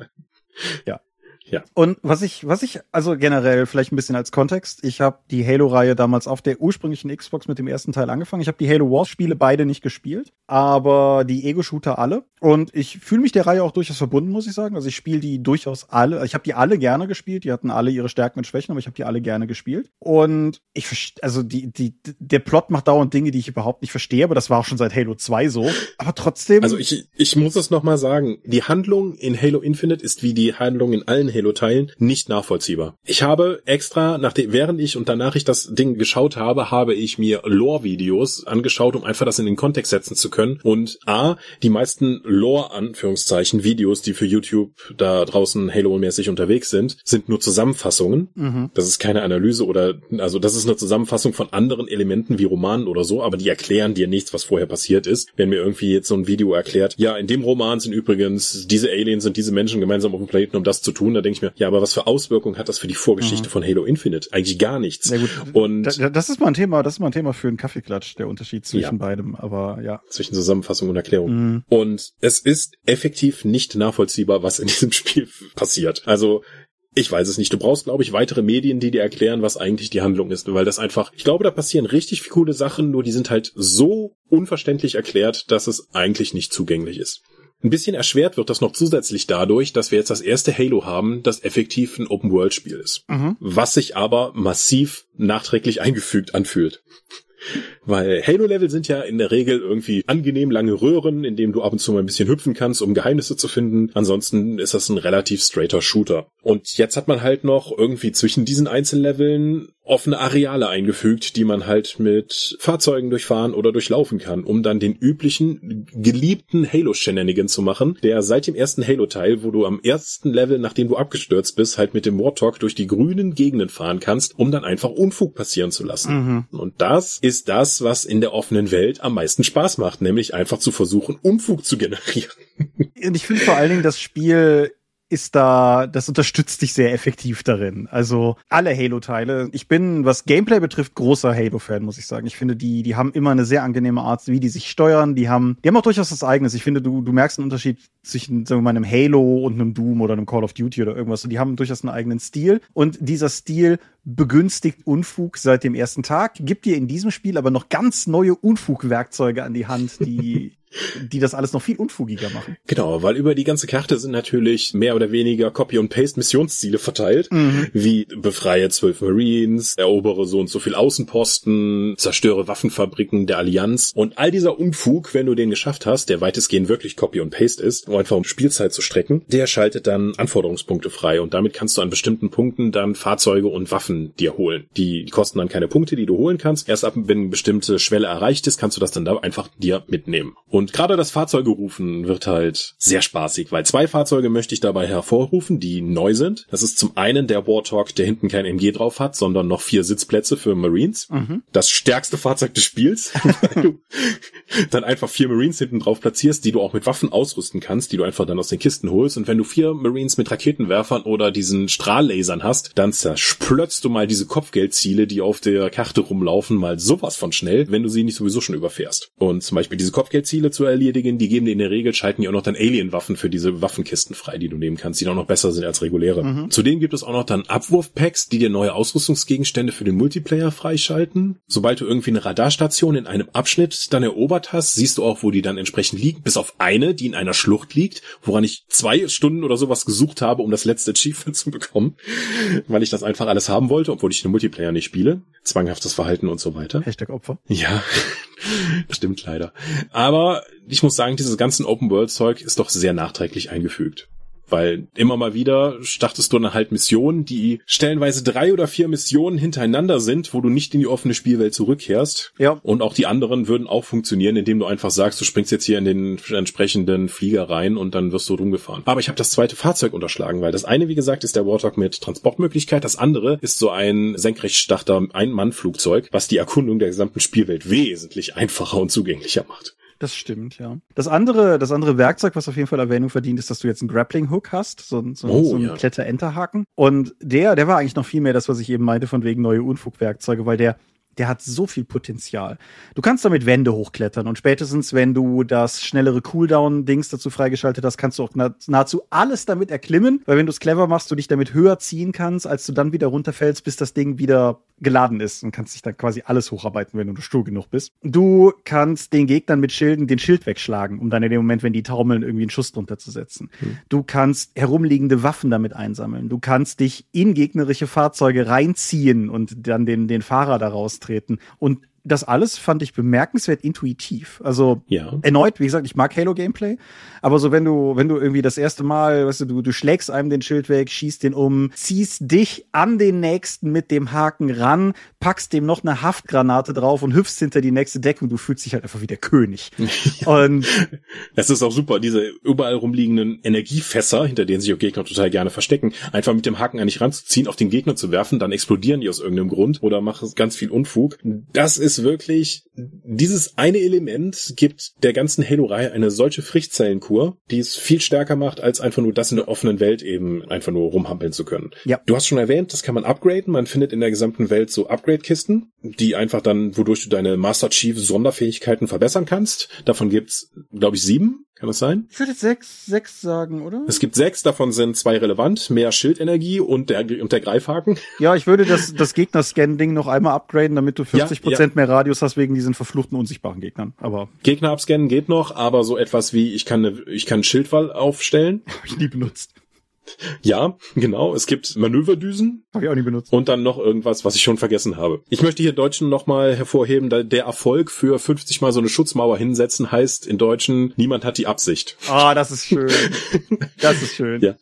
Ja. Ja. Und was ich, was ich, also generell vielleicht ein bisschen als Kontext, ich habe die Halo-Reihe damals auf der ursprünglichen Xbox mit dem ersten Teil angefangen. Ich habe die Halo Wars-Spiele beide nicht gespielt, aber die Ego-Shooter alle. Und ich fühle mich der Reihe auch durchaus verbunden, muss ich sagen. Also ich spiele die durchaus alle. Ich habe die alle gerne gespielt. Die hatten alle ihre Stärken und Schwächen, aber ich habe die alle gerne gespielt. Und ich also die, die, der Plot macht dauernd Dinge, die ich überhaupt nicht verstehe, aber das war auch schon seit Halo 2 so. Aber trotzdem. Also ich, ich muss es nochmal sagen. Die Handlung in Halo Infinite ist wie die Handlung in allen Halo-Teilen nicht nachvollziehbar. Ich habe extra, nachdem, während ich und danach ich das Ding geschaut habe, habe ich mir Lore-Videos angeschaut, um einfach das in den Kontext setzen zu können. Und A, die meisten Lore-Anführungszeichen Videos, die für YouTube da draußen Halo-mäßig unterwegs sind, sind nur Zusammenfassungen. Mhm. Das ist keine Analyse oder, also das ist eine Zusammenfassung von anderen Elementen wie Romanen oder so, aber die erklären dir nichts, was vorher passiert ist. Wenn mir irgendwie jetzt so ein Video erklärt, ja, in dem Roman sind übrigens diese Aliens und diese Menschen gemeinsam auf dem Planeten, um das zu tun, denke ich mir, ja, aber was für Auswirkungen hat das für die Vorgeschichte mhm. von Halo Infinite? Eigentlich gar nichts. Sehr gut. Und da, das ist mal ein Thema, das ist mal ein Thema für einen Kaffeeklatsch, der Unterschied zwischen ja. beidem, aber ja. Zwischen Zusammenfassung und Erklärung. Mhm. Und es ist effektiv nicht nachvollziehbar, was in diesem Spiel passiert. Also ich weiß es nicht. Du brauchst, glaube ich, weitere Medien, die dir erklären, was eigentlich die Handlung ist, weil das einfach, ich glaube, da passieren richtig coole Sachen, nur die sind halt so unverständlich erklärt, dass es eigentlich nicht zugänglich ist. Ein bisschen erschwert wird das noch zusätzlich dadurch, dass wir jetzt das erste Halo haben, das effektiv ein Open-World-Spiel ist. Mhm. Was sich aber massiv nachträglich eingefügt anfühlt. Weil Halo-Level sind ja in der Regel irgendwie angenehm lange Röhren, in dem du ab und zu mal ein bisschen hüpfen kannst, um Geheimnisse zu finden. Ansonsten ist das ein relativ straighter Shooter. Und jetzt hat man halt noch irgendwie zwischen diesen Einzelleveln offene Areale eingefügt, die man halt mit Fahrzeugen durchfahren oder durchlaufen kann, um dann den üblichen geliebten Halo-Shenanigan zu machen, der seit dem ersten Halo-Teil, wo du am ersten Level, nachdem du abgestürzt bist, halt mit dem Warthog durch die grünen Gegenden fahren kannst, um dann einfach Unfug passieren zu lassen. Mhm. Und das ist das, was in der offenen Welt am meisten Spaß macht, nämlich einfach zu versuchen, Unfug zu generieren. Und ich finde vor allen Dingen, das Spiel ist da, das unterstützt dich sehr effektiv darin. Also alle Halo-Teile. Ich bin, was Gameplay betrifft, großer Halo-Fan, muss ich sagen. Ich finde, die, die haben immer eine sehr angenehme Art, wie die sich steuern. Die haben, die haben auch durchaus was eigenes. Ich finde, du, du merkst einen Unterschied zwischen, sagen wir mal, einem Halo und einem Doom oder einem Call of Duty oder irgendwas. Und die haben durchaus einen eigenen Stil. Und dieser Stil begünstigt Unfug seit dem ersten Tag, gibt dir in diesem Spiel aber noch ganz neue Unfugwerkzeuge an die Hand, die die das alles noch viel unfugiger machen. Genau, weil über die ganze Karte sind natürlich mehr oder weniger Copy und Paste Missionsziele verteilt, mhm. wie befreie zwölf Marines, erobere so und so viel Außenposten, zerstöre Waffenfabriken der Allianz und all dieser Unfug, wenn du den geschafft hast, der weitestgehend wirklich Copy und Paste ist, um einfach um Spielzeit zu strecken, der schaltet dann Anforderungspunkte frei und damit kannst du an bestimmten Punkten dann Fahrzeuge und Waffen dir holen. Die kosten dann keine Punkte, die du holen kannst. Erst ab, wenn eine bestimmte Schwelle erreicht ist, kannst du das dann da einfach dir mitnehmen. Und gerade das Fahrzeugerufen wird halt sehr spaßig, weil zwei Fahrzeuge möchte ich dabei hervorrufen, die neu sind. Das ist zum einen der Warthog, der hinten kein MG drauf hat, sondern noch vier Sitzplätze für Marines. Mhm. Das stärkste Fahrzeug des Spiels, weil du dann einfach vier Marines hinten drauf platzierst, die du auch mit Waffen ausrüsten kannst, die du einfach dann aus den Kisten holst. Und wenn du vier Marines mit Raketenwerfern oder diesen Strahllasern hast, dann zersplötzt du mal diese Kopfgeldziele, die auf der Karte rumlaufen, mal sowas von schnell, wenn du sie nicht sowieso schon überfährst. Und zum Beispiel diese Kopfgeldziele Ziele zu erledigen. Die geben dir in der Regel, schalten die auch noch dann Alien-Waffen für diese Waffenkisten frei, die du nehmen kannst, die dann noch besser sind als reguläre. Mhm. Zudem gibt es auch noch dann Abwurfpacks, die dir neue Ausrüstungsgegenstände für den Multiplayer freischalten. Sobald du irgendwie eine Radarstation in einem Abschnitt dann erobert hast, siehst du auch, wo die dann entsprechend liegt, bis auf eine, die in einer Schlucht liegt, woran ich zwei Stunden oder sowas gesucht habe, um das letzte Achievement zu bekommen, weil ich das einfach alles haben wollte, obwohl ich den Multiplayer nicht spiele. Zwanghaftes Verhalten und so weiter. Hashtag Opfer. Ja, stimmt leider. Aber ich muss sagen, dieses ganzen Open-World-Zeug ist doch sehr nachträglich eingefügt. Weil immer mal wieder startest du dann halt Missionen, die stellenweise drei oder vier Missionen hintereinander sind, wo du nicht in die offene Spielwelt zurückkehrst. Ja. Und auch die anderen würden auch funktionieren, indem du einfach sagst, du springst jetzt hier in den entsprechenden Flieger rein und dann wirst du rumgefahren. Aber ich habe das zweite Fahrzeug unterschlagen, weil das eine, wie gesagt, ist der Warthog mit Transportmöglichkeit, das andere ist so ein senkrechtstarter Ein-Mann-Flugzeug, was die Erkundung der gesamten Spielwelt wesentlich einfacher und zugänglicher macht. Das stimmt, ja. Das andere, das andere Werkzeug, was auf jeden Fall Erwähnung verdient, ist, dass du jetzt einen Grappling Hook hast, so, so, oh, so einen ja. Kletter-Enterhaken. Und der, der war eigentlich noch viel mehr das, was ich eben meinte, von wegen neue Unfugwerkzeuge, weil der der hat so viel Potenzial. Du kannst damit Wände hochklettern und spätestens, wenn du das schnellere Cooldown-Dings dazu freigeschaltet hast, kannst du auch nahezu alles damit erklimmen, weil wenn du es clever machst, du dich damit höher ziehen kannst, als du dann wieder runterfällst, bis das Ding wieder geladen ist und kannst dich dann quasi alles hocharbeiten, wenn du stur genug bist. Du kannst den Gegnern mit Schilden den Schild wegschlagen, um dann in dem Moment, wenn die taumeln, irgendwie einen Schuss drunter zu setzen. Hm. Du kannst herumliegende Waffen damit einsammeln. Du kannst dich in gegnerische Fahrzeuge reinziehen und dann den, den Fahrer daraus treten. Und das alles fand ich bemerkenswert intuitiv. Also ja. erneut, wie gesagt, ich mag Halo Gameplay, aber so wenn du wenn du irgendwie das erste Mal, weißt du, du, du schlägst einem den Schild weg, schießt den um, ziehst dich an den nächsten mit dem Haken ran, packst dem noch eine Haftgranate drauf und hüpfst hinter die nächste Deckung, du fühlst dich halt einfach wie der König. und das ist auch super, diese überall rumliegenden Energiefässer, hinter denen sich auch Gegner total gerne verstecken, einfach mit dem Haken eigentlich ranzuziehen, auf den Gegner zu werfen, dann explodieren die aus irgendeinem Grund oder machen ganz viel Unfug. Das ist ist wirklich, dieses eine Element gibt der ganzen Halo-Reihe eine solche Frischzellenkur, die es viel stärker macht, als einfach nur das in der offenen Welt eben einfach nur rumhampeln zu können. Ja. Du hast schon erwähnt, das kann man upgraden. Man findet in der gesamten Welt so Upgrade-Kisten, die einfach dann, wodurch du deine Master Chief Sonderfähigkeiten verbessern kannst. Davon gibt's, glaube ich, sieben. Kann das sein? Ich würde jetzt sechs, sechs sagen, oder? Es gibt sechs, davon sind zwei relevant, mehr Schildenergie und der, und der Greifhaken. Ja, ich würde das, das Gegner-Scan-Ding noch einmal upgraden, damit du 40 Prozent ja, ja. mehr Radius hast wegen diesen verfluchten unsichtbaren Gegnern. Aber Gegner abscannen geht noch, aber so etwas wie ich kann eine, ich kann einen Schildwall aufstellen. Habe ich nie benutzt. Ja, genau. Es gibt Manöverdüsen. Habe ich auch nie benutzt. Und dann noch irgendwas, was ich schon vergessen habe. Ich möchte hier Deutschen nochmal hervorheben, der Erfolg für 50 mal so eine Schutzmauer hinsetzen heißt in Deutschen, niemand hat die Absicht. Ah, das ist schön. das ist schön. Ja.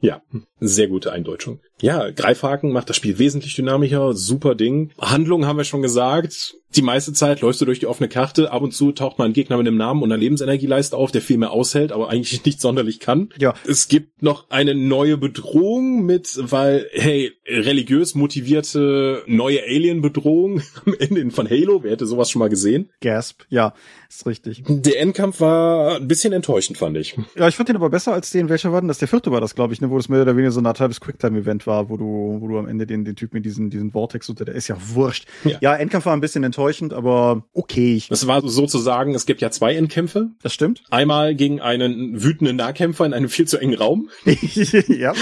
Ja. Sehr gute Eindeutschung. Ja, Greifhaken macht das Spiel wesentlich dynamischer. Super Ding. Handlung haben wir schon gesagt. Die meiste Zeit läufst du durch die offene Karte. Ab und zu taucht mal ein Gegner mit einem Namen und einer Lebensenergieleiste auf, der viel mehr aushält, aber eigentlich nicht sonderlich kann. Ja. Es gibt noch eine neue Bedrohung mit, weil, hey, religiös motivierte neue Alien-Bedrohung am Ende von Halo. Wer hätte sowas schon mal gesehen? Gasp. Ja, ist richtig. Der Endkampf war ein bisschen enttäuschend, fand ich. Ja, ich fand den aber besser als den, welcher war denn das? Der vierte war das, glaube ich, ne, wo das mehr oder weniger so ein halbes Quicktime-Event war, wo du, wo du am Ende den, den Typ mit diesen, diesen Vortex unter, der ist ja wurscht. Ja. ja, Endkampf war ein bisschen enttäuschend, aber okay. Das war sozusagen, es gibt ja zwei Endkämpfe. Das stimmt. Einmal gegen einen wütenden Nahkämpfer in einem viel zu engen Raum. ja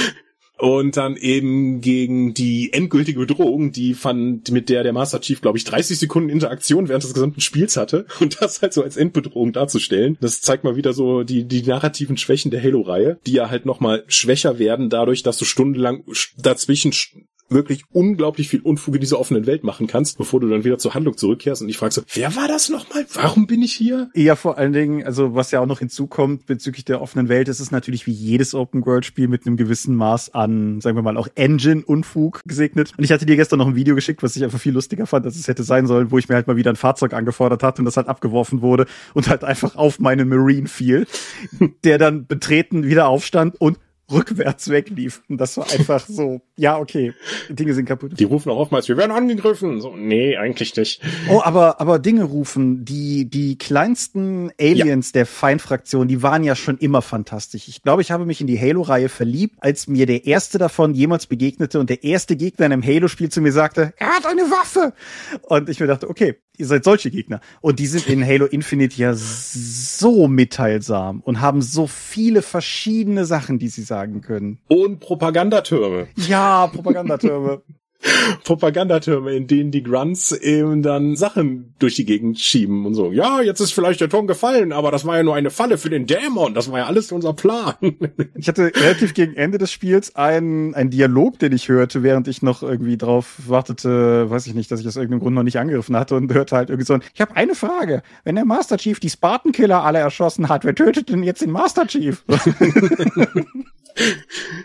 und dann eben gegen die endgültige Bedrohung, die fand, mit der der Master Chief, glaube ich, 30 Sekunden Interaktion während des gesamten Spiels hatte und das halt so als Endbedrohung darzustellen. Das zeigt mal wieder so die, die narrativen Schwächen der Halo-Reihe, die ja halt nochmal schwächer werden dadurch, dass du stundenlang dazwischen wirklich unglaublich viel Unfug in dieser offenen Welt machen kannst, bevor du dann wieder zur Handlung zurückkehrst und ich frage so, wer war das nochmal? Warum bin ich hier? Ja, vor allen Dingen, also was ja auch noch hinzukommt bezüglich der offenen Welt, ist es natürlich wie jedes Open-World-Spiel mit einem gewissen Maß an, sagen wir mal, auch Engine-Unfug gesegnet. Und ich hatte dir gestern noch ein Video geschickt, was ich einfach viel lustiger fand, als es hätte sein sollen, wo ich mir halt mal wieder ein Fahrzeug angefordert hatte und das halt abgeworfen wurde und halt einfach auf meinen Marine fiel, der dann betreten wieder aufstand und rückwärts weglief. Und das war einfach so, ja, okay, Dinge sind kaputt. Die rufen auch oftmals, wir werden angegriffen. So, nee, eigentlich nicht. Oh, aber, aber Dinge rufen, die, die kleinsten Aliens ja. der Feindfraktion, die waren ja schon immer fantastisch. Ich glaube, ich habe mich in die Halo-Reihe verliebt, als mir der erste davon jemals begegnete und der erste Gegner in einem Halo-Spiel zu mir sagte, er hat eine Waffe. Und ich mir dachte, okay, ihr seid solche Gegner. Und die sind in Halo Infinite ja so mitteilsam und haben so viele verschiedene Sachen, die sie sagen können. Und Propagandatürme. Ja, Propagandatürme. Propagandatürme, in denen die Grunts eben dann Sachen durch die Gegend schieben und so. Ja, jetzt ist vielleicht der Turm gefallen, aber das war ja nur eine Falle für den Dämon. Das war ja alles unser Plan. Ich hatte relativ gegen Ende des Spiels einen, einen Dialog, den ich hörte, während ich noch irgendwie drauf wartete, weiß ich nicht, dass ich aus irgendeinem Grund noch nicht angegriffen hatte und hörte halt irgendwie so ein, ich habe eine Frage. Wenn der Master Chief die Spartan-Killer alle erschossen hat, wer tötet denn jetzt den Master Chief?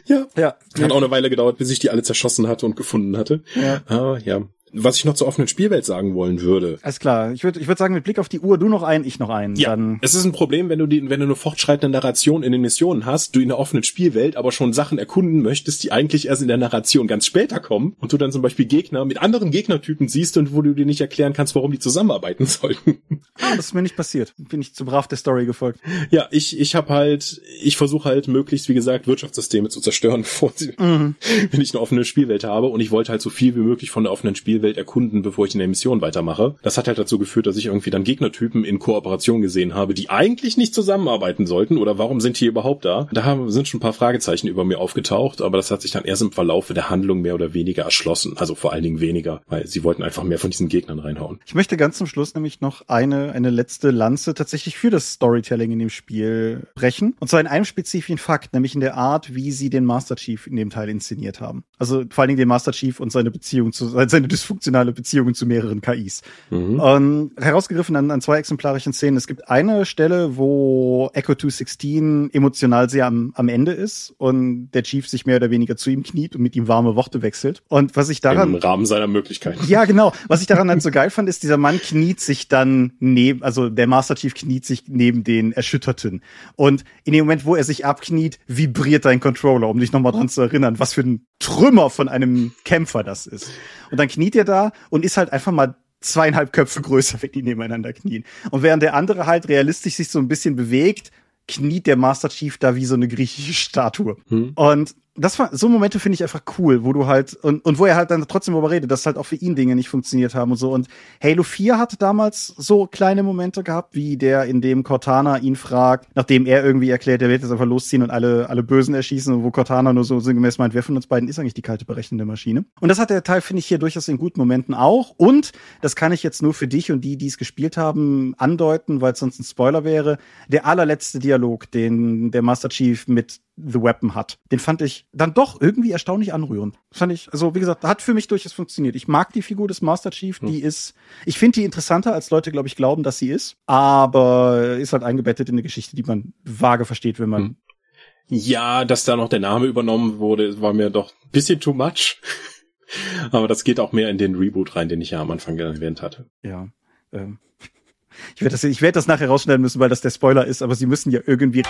ja. ja. Hat auch eine Weile gedauert, bis ich die alle zerschossen hatte und gefunden hatte. Ja. Ah, ja was ich noch zur offenen Spielwelt sagen wollen würde. Alles klar. Ich würde ich würd sagen, mit Blick auf die Uhr, du noch einen, ich noch einen. Ja, dann es ist ein Problem, wenn du die, wenn du eine fortschreitende Narration in den Missionen hast, du in der offenen Spielwelt aber schon Sachen erkunden möchtest, die eigentlich erst in der Narration ganz später kommen und du dann zum Beispiel Gegner mit anderen Gegnertypen siehst und wo du dir nicht erklären kannst, warum die zusammenarbeiten sollten. Ah, das ist mir nicht passiert. Bin ich zu brav der Story gefolgt. Ja, ich, ich habe halt, ich versuche halt möglichst, wie gesagt, Wirtschaftssysteme zu zerstören, bevor sie, mhm. wenn ich eine offene Spielwelt habe und ich wollte halt so viel wie möglich von der offenen Spielwelt erkunden, bevor ich in der Mission weitermache. Das hat halt dazu geführt, dass ich irgendwie dann Gegnertypen in Kooperation gesehen habe, die eigentlich nicht zusammenarbeiten sollten oder warum sind die überhaupt da? Da sind schon ein paar Fragezeichen über mir aufgetaucht, aber das hat sich dann erst im Verlaufe der Handlung mehr oder weniger erschlossen. Also vor allen Dingen weniger, weil sie wollten einfach mehr von diesen Gegnern reinhauen. Ich möchte ganz zum Schluss nämlich noch eine, eine letzte Lanze tatsächlich für das Storytelling in dem Spiel brechen. Und zwar in einem spezifischen Fakt, nämlich in der Art, wie sie den Master Chief in dem Teil inszeniert haben. Also vor allen Dingen den Master Chief und seine Beziehung zu, seine dysfunktionale Beziehung Beziehungen zu mehreren KIs. Mhm. Und herausgegriffen an, an zwei exemplarischen Szenen. Es gibt eine Stelle, wo Echo 216 emotional sehr am, am Ende ist und der Chief sich mehr oder weniger zu ihm kniet und mit ihm warme Worte wechselt. Und was ich daran... Im Rahmen seiner Möglichkeiten. Ja, genau. Was ich daran halt so geil fand, ist, dieser Mann kniet sich dann neben, also der Master Chief kniet sich neben den Erschütterten. Und in dem Moment, wo er sich abkniet, vibriert dein Controller, um dich nochmal dran zu erinnern, was für ein Trümmer von einem Kämpfer das ist. Und dann kniet er da und ist halt einfach mal zweieinhalb Köpfe größer, wenn die nebeneinander knien. Und während der andere halt realistisch sich so ein bisschen bewegt, kniet der Master Chief da wie so eine griechische Statue. Hm. Und das war, so Momente finde ich einfach cool, wo du halt, und, und wo er halt dann trotzdem darüber redet, dass halt auch für ihn Dinge nicht funktioniert haben und so. Und Halo 4 hatte damals so kleine Momente gehabt, wie der, in dem Cortana ihn fragt, nachdem er irgendwie erklärt, er wird jetzt einfach losziehen und alle, alle Bösen erschießen, und wo Cortana nur so sinngemäß meint, wer von uns beiden ist eigentlich die kalte berechnende Maschine? Und das hat der Teil, finde ich, hier durchaus in guten Momenten auch. Und das kann ich jetzt nur für dich und die, die es gespielt haben, andeuten, weil es sonst ein Spoiler wäre. Der allerletzte Dialog, den der Master Chief mit The Weapon hat. Den fand ich dann doch irgendwie erstaunlich anrührend. Fand ich, also wie gesagt, hat für mich durchaus funktioniert. Ich mag die Figur des Master Chief, die hm. ist, ich finde die interessanter, als Leute, glaube ich, glauben, dass sie ist, aber ist halt eingebettet in eine Geschichte, die man vage versteht, wenn man. Hm. Ja, dass da noch der Name übernommen wurde, war mir doch ein bisschen too much. aber das geht auch mehr in den Reboot rein, den ich ja am Anfang erwähnt hatte. Ja. Ähm. Ich werde das, ich werde das nachher rausschneiden müssen, weil das der Spoiler ist, aber sie müssen ja irgendwie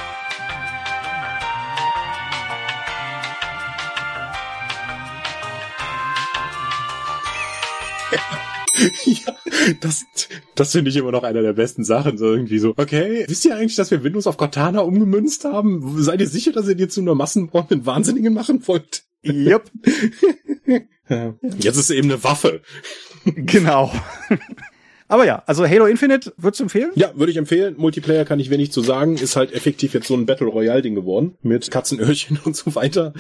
das, das finde ich immer noch einer der besten Sachen. So irgendwie so, okay, wisst ihr eigentlich, dass wir Windows auf Cortana umgemünzt haben? Seid ihr sicher, dass ihr jetzt nur Massenbomben mit Wahnsinnigen machen wollt? Yep. Jetzt ist eben eine Waffe. Genau. Aber ja, also Halo Infinite würdest du empfehlen? Ja, würde ich empfehlen. Multiplayer kann ich wenig zu sagen. Ist halt effektiv jetzt so ein Battle Royale Ding geworden. Mit Katzenöhrchen und so weiter.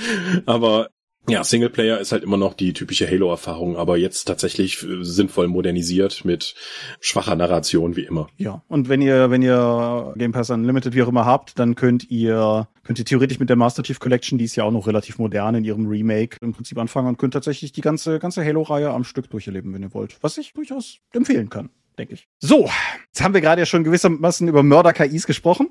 Aber ja, Singleplayer ist halt immer noch die typische Halo-Erfahrung, aber jetzt tatsächlich äh, sinnvoll modernisiert mit schwacher Narration wie immer. Ja, und wenn ihr, wenn ihr Game Pass Unlimited wie auch immer habt, dann könnt ihr, könnt ihr theoretisch mit der Master Chief Collection, die ist ja auch noch relativ modern in ihrem Remake, im Prinzip anfangen und könnt tatsächlich die ganze, ganze Halo-Reihe am Stück durcherleben, wenn ihr wollt. Was ich durchaus empfehlen kann denke ich. So, jetzt haben wir gerade ja schon gewissermaßen über Mörder-KIs gesprochen.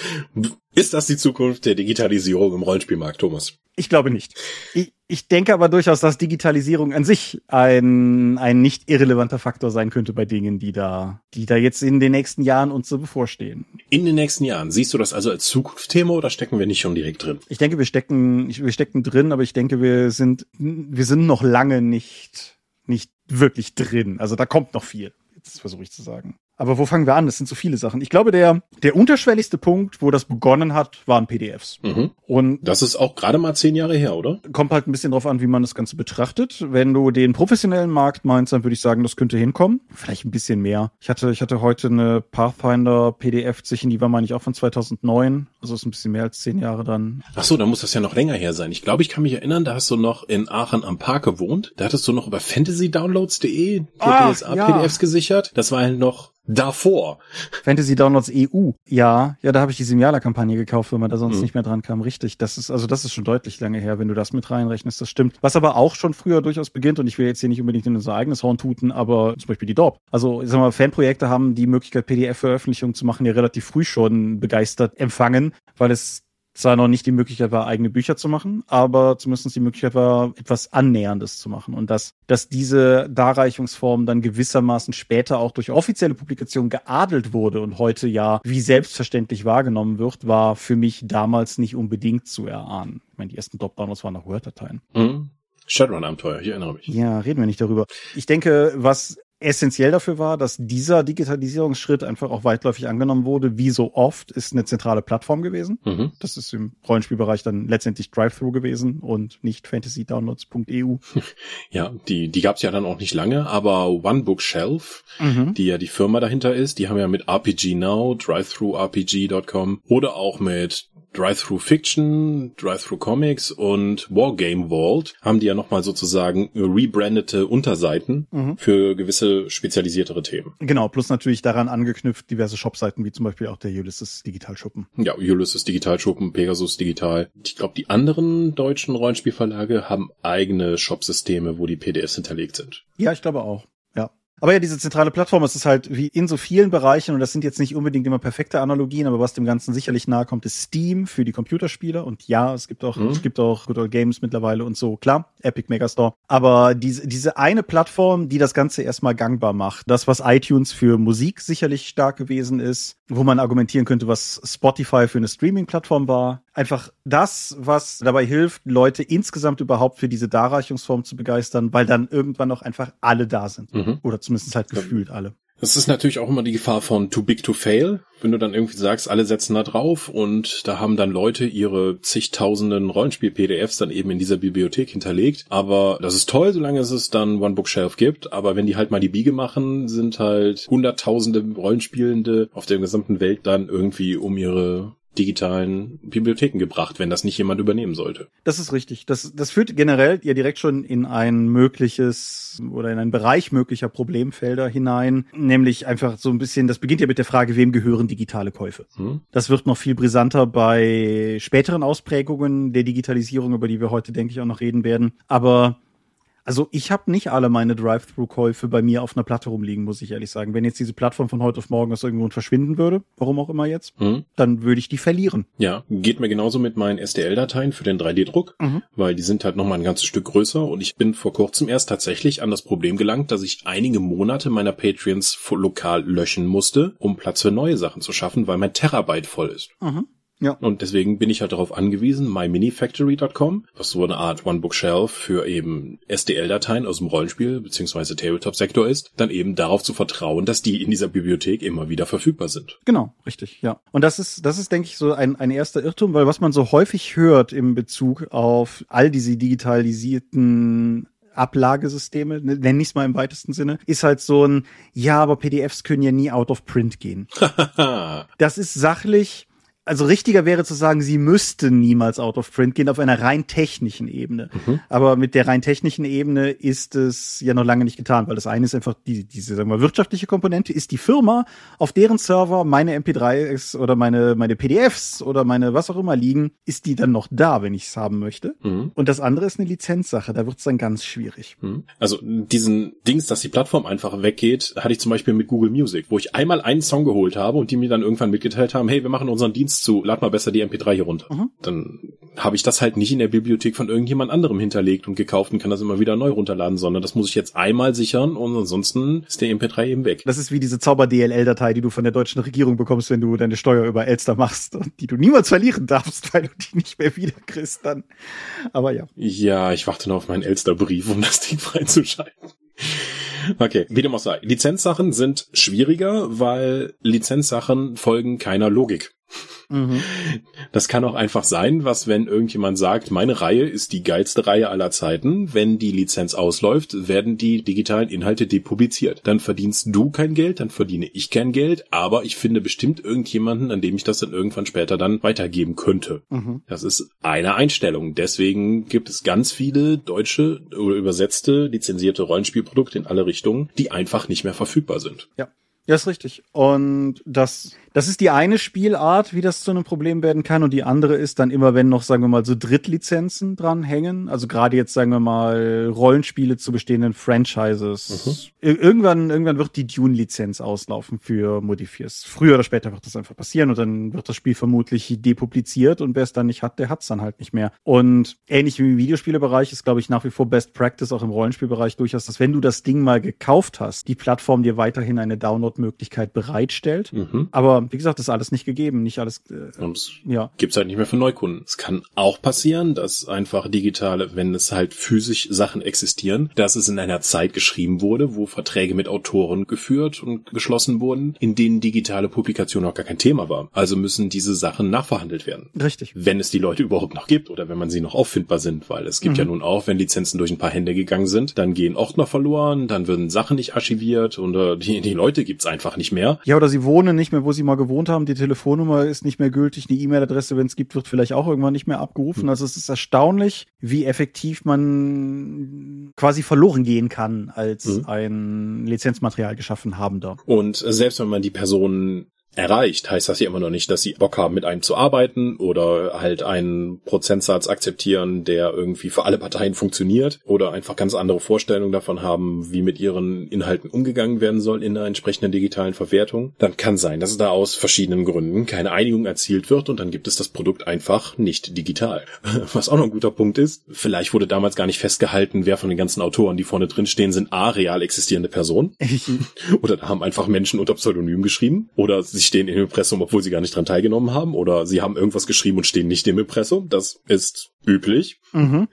Ist das die Zukunft der Digitalisierung im Rollenspielmarkt, Thomas? Ich glaube nicht. Ich, ich denke aber durchaus, dass Digitalisierung an sich ein, ein nicht irrelevanter Faktor sein könnte bei Dingen, die da, die da jetzt in den nächsten Jahren uns so bevorstehen. In den nächsten Jahren. Siehst du das also als Zukunftsthema oder stecken wir nicht schon direkt drin? Ich denke, wir stecken, wir stecken drin, aber ich denke, wir sind, wir sind noch lange nicht, nicht wirklich drin. Also da kommt noch viel. Jetzt versuche ich zu sagen. Aber wo fangen wir an? Das sind so viele Sachen. Ich glaube, der, der unterschwelligste Punkt, wo das begonnen hat, waren PDFs. Mhm. Und das ist auch gerade mal zehn Jahre her, oder? Kommt halt ein bisschen drauf an, wie man das Ganze betrachtet. Wenn du den professionellen Markt meinst, dann würde ich sagen, das könnte hinkommen. Vielleicht ein bisschen mehr. Ich hatte, ich hatte heute eine Pathfinder PDF sichern, die war, meine ich, auch von 2009. Also ist ein bisschen mehr als zehn Jahre dann. Ach so, dann muss das ja noch länger her sein. Ich glaube, ich kann mich erinnern, da hast du noch in Aachen am Park gewohnt. Da hattest du noch über fantasydownloads.de ah, DSA-PDFs ja. gesichert. Das war halt noch davor. Fantasy Downloads EU. Ja, ja, da habe ich die Simiala-Kampagne gekauft, weil man da sonst mhm. nicht mehr dran kam. Richtig. Das ist, also das ist schon deutlich lange her, wenn du das mit reinrechnest. Das stimmt. Was aber auch schon früher durchaus beginnt, und ich will jetzt hier nicht unbedingt in unser eigenes Horn tuten, aber zum Beispiel die DORP. Also, ich sag mal, Fanprojekte haben die Möglichkeit, PDF-Veröffentlichungen zu machen, ja relativ früh schon begeistert empfangen, weil es zwar noch nicht die Möglichkeit war, eigene Bücher zu machen, aber zumindest die Möglichkeit war, etwas Annäherndes zu machen. Und dass, dass diese Darreichungsform dann gewissermaßen später auch durch offizielle Publikation geadelt wurde und heute ja wie selbstverständlich wahrgenommen wird, war für mich damals nicht unbedingt zu erahnen. Ich meine, die ersten Top-Downloads waren noch Word-Dateien. Mhm. Shadowrun-Abenteuer, ich erinnere mich. Ja, reden wir nicht darüber. Ich denke, was essentiell dafür war, dass dieser Digitalisierungsschritt einfach auch weitläufig angenommen wurde. Wie so oft ist eine zentrale Plattform gewesen. Mhm. Das ist im Rollenspielbereich dann letztendlich Drive-Thru gewesen und nicht fantasydownloads.eu. Ja, die, die gab es ja dann auch nicht lange, aber One Bookshelf, mhm. die ja die Firma dahinter ist, die haben ja mit RPG Now, DriveThruRPG.com oder auch mit Drive-Thru Fiction, Drive-Thru Comics und Wargame Vault haben die ja nochmal sozusagen rebrandete Unterseiten mhm. für gewisse spezialisiertere Themen. Genau, plus natürlich daran angeknüpft diverse Shopseiten, wie zum Beispiel auch der Ulysses Digital Schuppen. Ja, Ulysses Digital Schuppen, Pegasus Digital. Ich glaube, die anderen deutschen Rollenspielverlage haben eigene Shopsysteme, wo die PDFs hinterlegt sind. Ja, ich glaube auch. Aber ja, diese zentrale Plattform, es ist halt wie in so vielen Bereichen, und das sind jetzt nicht unbedingt immer perfekte Analogien, aber was dem Ganzen sicherlich nahe kommt, ist Steam für die Computerspieler. Und ja, es gibt auch, mhm. es gibt auch Good Old Games mittlerweile und so, klar, Epic Megastore. Aber diese, diese eine Plattform, die das Ganze erstmal gangbar macht, das, was iTunes für Musik sicherlich stark gewesen ist, wo man argumentieren könnte, was Spotify für eine Streaming-Plattform war. Einfach das, was dabei hilft, Leute insgesamt überhaupt für diese Darreichungsform zu begeistern, weil dann irgendwann auch einfach alle da sind. Mhm. Oder zumindest halt gefühlt alle. Das ist natürlich auch immer die Gefahr von too big to fail, wenn du dann irgendwie sagst, alle setzen da drauf und da haben dann Leute ihre zigtausenden Rollenspiel-PDFs dann eben in dieser Bibliothek hinterlegt. Aber das ist toll, solange es es dann One Bookshelf gibt. Aber wenn die halt mal die Biege machen, sind halt hunderttausende Rollenspielende auf der gesamten Welt dann irgendwie um ihre digitalen Bibliotheken gebracht, wenn das nicht jemand übernehmen sollte. Das ist richtig. Das, das führt generell ja direkt schon in ein mögliches oder in einen Bereich möglicher Problemfelder hinein, nämlich einfach so ein bisschen, das beginnt ja mit der Frage, wem gehören digitale Käufe? Hm? Das wird noch viel brisanter bei späteren Ausprägungen der Digitalisierung, über die wir heute, denke ich, auch noch reden werden. Aber also ich habe nicht alle meine Drive-Thru-Käufe bei mir auf einer Platte rumliegen, muss ich ehrlich sagen. Wenn jetzt diese Plattform von heute auf morgen aus irgendwo verschwinden würde, warum auch immer jetzt, Hm? dann würde ich die verlieren. Ja, geht mir genauso mit meinen STL-Dateien für den 3D-Druck, Mhm. weil die sind halt nochmal ein ganzes Stück größer und ich bin vor kurzem erst tatsächlich an das Problem gelangt, dass ich einige Monate meiner Patreons lokal löschen musste, um Platz für neue Sachen zu schaffen, weil mein Terabyte voll ist. Mhm. Ja. Und deswegen bin ich halt darauf angewiesen, myminifactory.com, was so eine Art One-Book-Shelf für eben SDL-Dateien aus dem Rollenspiel bzw. Tabletop-Sektor ist, dann eben darauf zu vertrauen, dass die in dieser Bibliothek immer wieder verfügbar sind. Genau, richtig, ja. Und das ist, das ist, denke ich, so ein, ein erster Irrtum, weil was man so häufig hört im Bezug auf all diese digitalisierten Ablagesysteme, ne, nenne ich es mal im weitesten Sinne, ist halt so ein, ja, aber PDFs können ja nie out of print gehen. Das ist sachlich, also richtiger wäre zu sagen, sie müssten niemals out of print gehen auf einer rein technischen Ebene. Aber mit der rein technischen Ebene ist es ja noch lange nicht getan, weil das eine ist einfach die, diese, sagen wir, wirtschaftliche Komponente ist die Firma, auf deren Server meine MP3s oder meine, meine PDFs oder meine was auch immer liegen, ist die dann noch da, wenn ich es haben möchte. Mhm. Und das andere ist eine Lizenzsache, da wird es dann ganz schwierig. Hm. Also diesen Dings, dass die Plattform einfach weggeht, hatte ich zum Beispiel mit Google Music, wo ich einmal einen Song geholt habe und die mir dann irgendwann mitgeteilt haben, hey, wir machen unseren Dienst zu, lad mal besser die MP3 hier runter. Mhm. Dann habe ich das halt nicht in der Bibliothek von irgendjemand anderem hinterlegt und gekauft und kann das immer wieder neu runterladen, sondern das muss ich jetzt einmal sichern und ansonsten ist der MP3 eben weg. Das ist wie diese Zauber-DLL-Datei, die du von der deutschen Regierung bekommst, wenn du deine Steuer über Elster machst und die du niemals verlieren darfst, weil du die nicht mehr wiederkriegst dann. Aber ja. Ja, ich warte noch auf meinen Elster-Brief, um das Ding freizuschalten. Okay, wie dem auch sei. Lizenzsachen sind schwieriger, weil Lizenzsachen folgen keiner Logik. Mhm. Das kann auch einfach sein, was wenn irgendjemand sagt, meine Reihe ist die geilste Reihe aller Zeiten. Wenn die Lizenz ausläuft, werden die digitalen Inhalte depubliziert. Dann verdienst du kein Geld, dann verdiene ich kein Geld, aber ich finde bestimmt irgendjemanden, an dem ich das dann irgendwann später dann weitergeben könnte. Mhm. Das ist eine Einstellung. Deswegen gibt es ganz viele deutsche oder übersetzte, lizenzierte Rollenspielprodukte in alle Richtungen, die einfach nicht mehr verfügbar sind. Ja. Ja, ist richtig. Und das, das ist die eine Spielart, wie das zu einem Problem werden kann. Und die andere ist dann immer, wenn noch, sagen wir mal, so Drittlizenzen dran hängen. Also gerade jetzt, sagen wir mal, Rollenspiele zu bestehenden Franchises. Ir Irgendwann, irgendwann wird die Dune-Lizenz auslaufen für Modifiers. Früher oder später wird das einfach passieren und dann wird das Spiel vermutlich depubliziert und wer es dann nicht hat, der hat es dann halt nicht mehr. Und ähnlich wie im Videospielebereich ist, glaube ich, nach wie vor Best Practice auch im Rollenspielbereich durchaus, dass wenn du das Ding mal gekauft hast, die Plattform dir weiterhin eine Download-Möglichkeit bereitstellt. Mhm. Aber wie gesagt, das ist alles nicht gegeben, nicht alles. Äh, Und es ja, gibt's halt nicht mehr für Neukunden. Es kann auch passieren, dass einfach digitale, wenn es halt physisch Sachen existieren, dass es in einer Zeit geschrieben wurde, wo Verträge mit Autoren geführt und geschlossen wurden, in denen digitale Publikation auch gar kein Thema war. Also müssen diese Sachen nachverhandelt werden. richtig. Wenn es die Leute überhaupt noch gibt oder wenn man sie noch auffindbar sind, weil es gibt Mhm. ja nun auch, wenn Lizenzen durch ein paar Hände gegangen sind, dann gehen Ordner verloren, dann werden Sachen nicht archiviert und äh, die, die Leute gibt's einfach nicht mehr. Ja, oder sie wohnen nicht mehr, wo sie mal gewohnt haben. Die Telefonnummer ist nicht mehr gültig. Die E-Mail-Adresse, wenn es gibt, wird vielleicht auch irgendwann nicht mehr abgerufen. Also es ist erstaunlich, wie effektiv man quasi verloren gehen kann als Mhm. ein Lizenzmaterial geschaffen habender. Und selbst wenn man die Personen erreicht, heißt das ja immer noch nicht, dass sie Bock haben, mit einem zu arbeiten oder halt einen Prozentsatz akzeptieren, der irgendwie für alle Parteien funktioniert oder einfach ganz andere Vorstellungen davon haben, wie mit ihren Inhalten umgegangen werden soll in einer entsprechenden digitalen Verwertung. Dann kann sein, dass es da aus verschiedenen Gründen keine Einigung erzielt wird und dann gibt es das Produkt einfach nicht digital. Was auch noch ein guter Punkt ist, vielleicht wurde damals gar nicht festgehalten, wer von den ganzen Autoren, die vorne drin stehen, sind A, real existierende Personen oder da haben einfach Menschen unter Pseudonym geschrieben. Oder sie stehen im Impressum, obwohl sie gar nicht dran teilgenommen haben, oder sie haben irgendwas geschrieben und stehen nicht im Impressum. Das ist üblich. Mhm.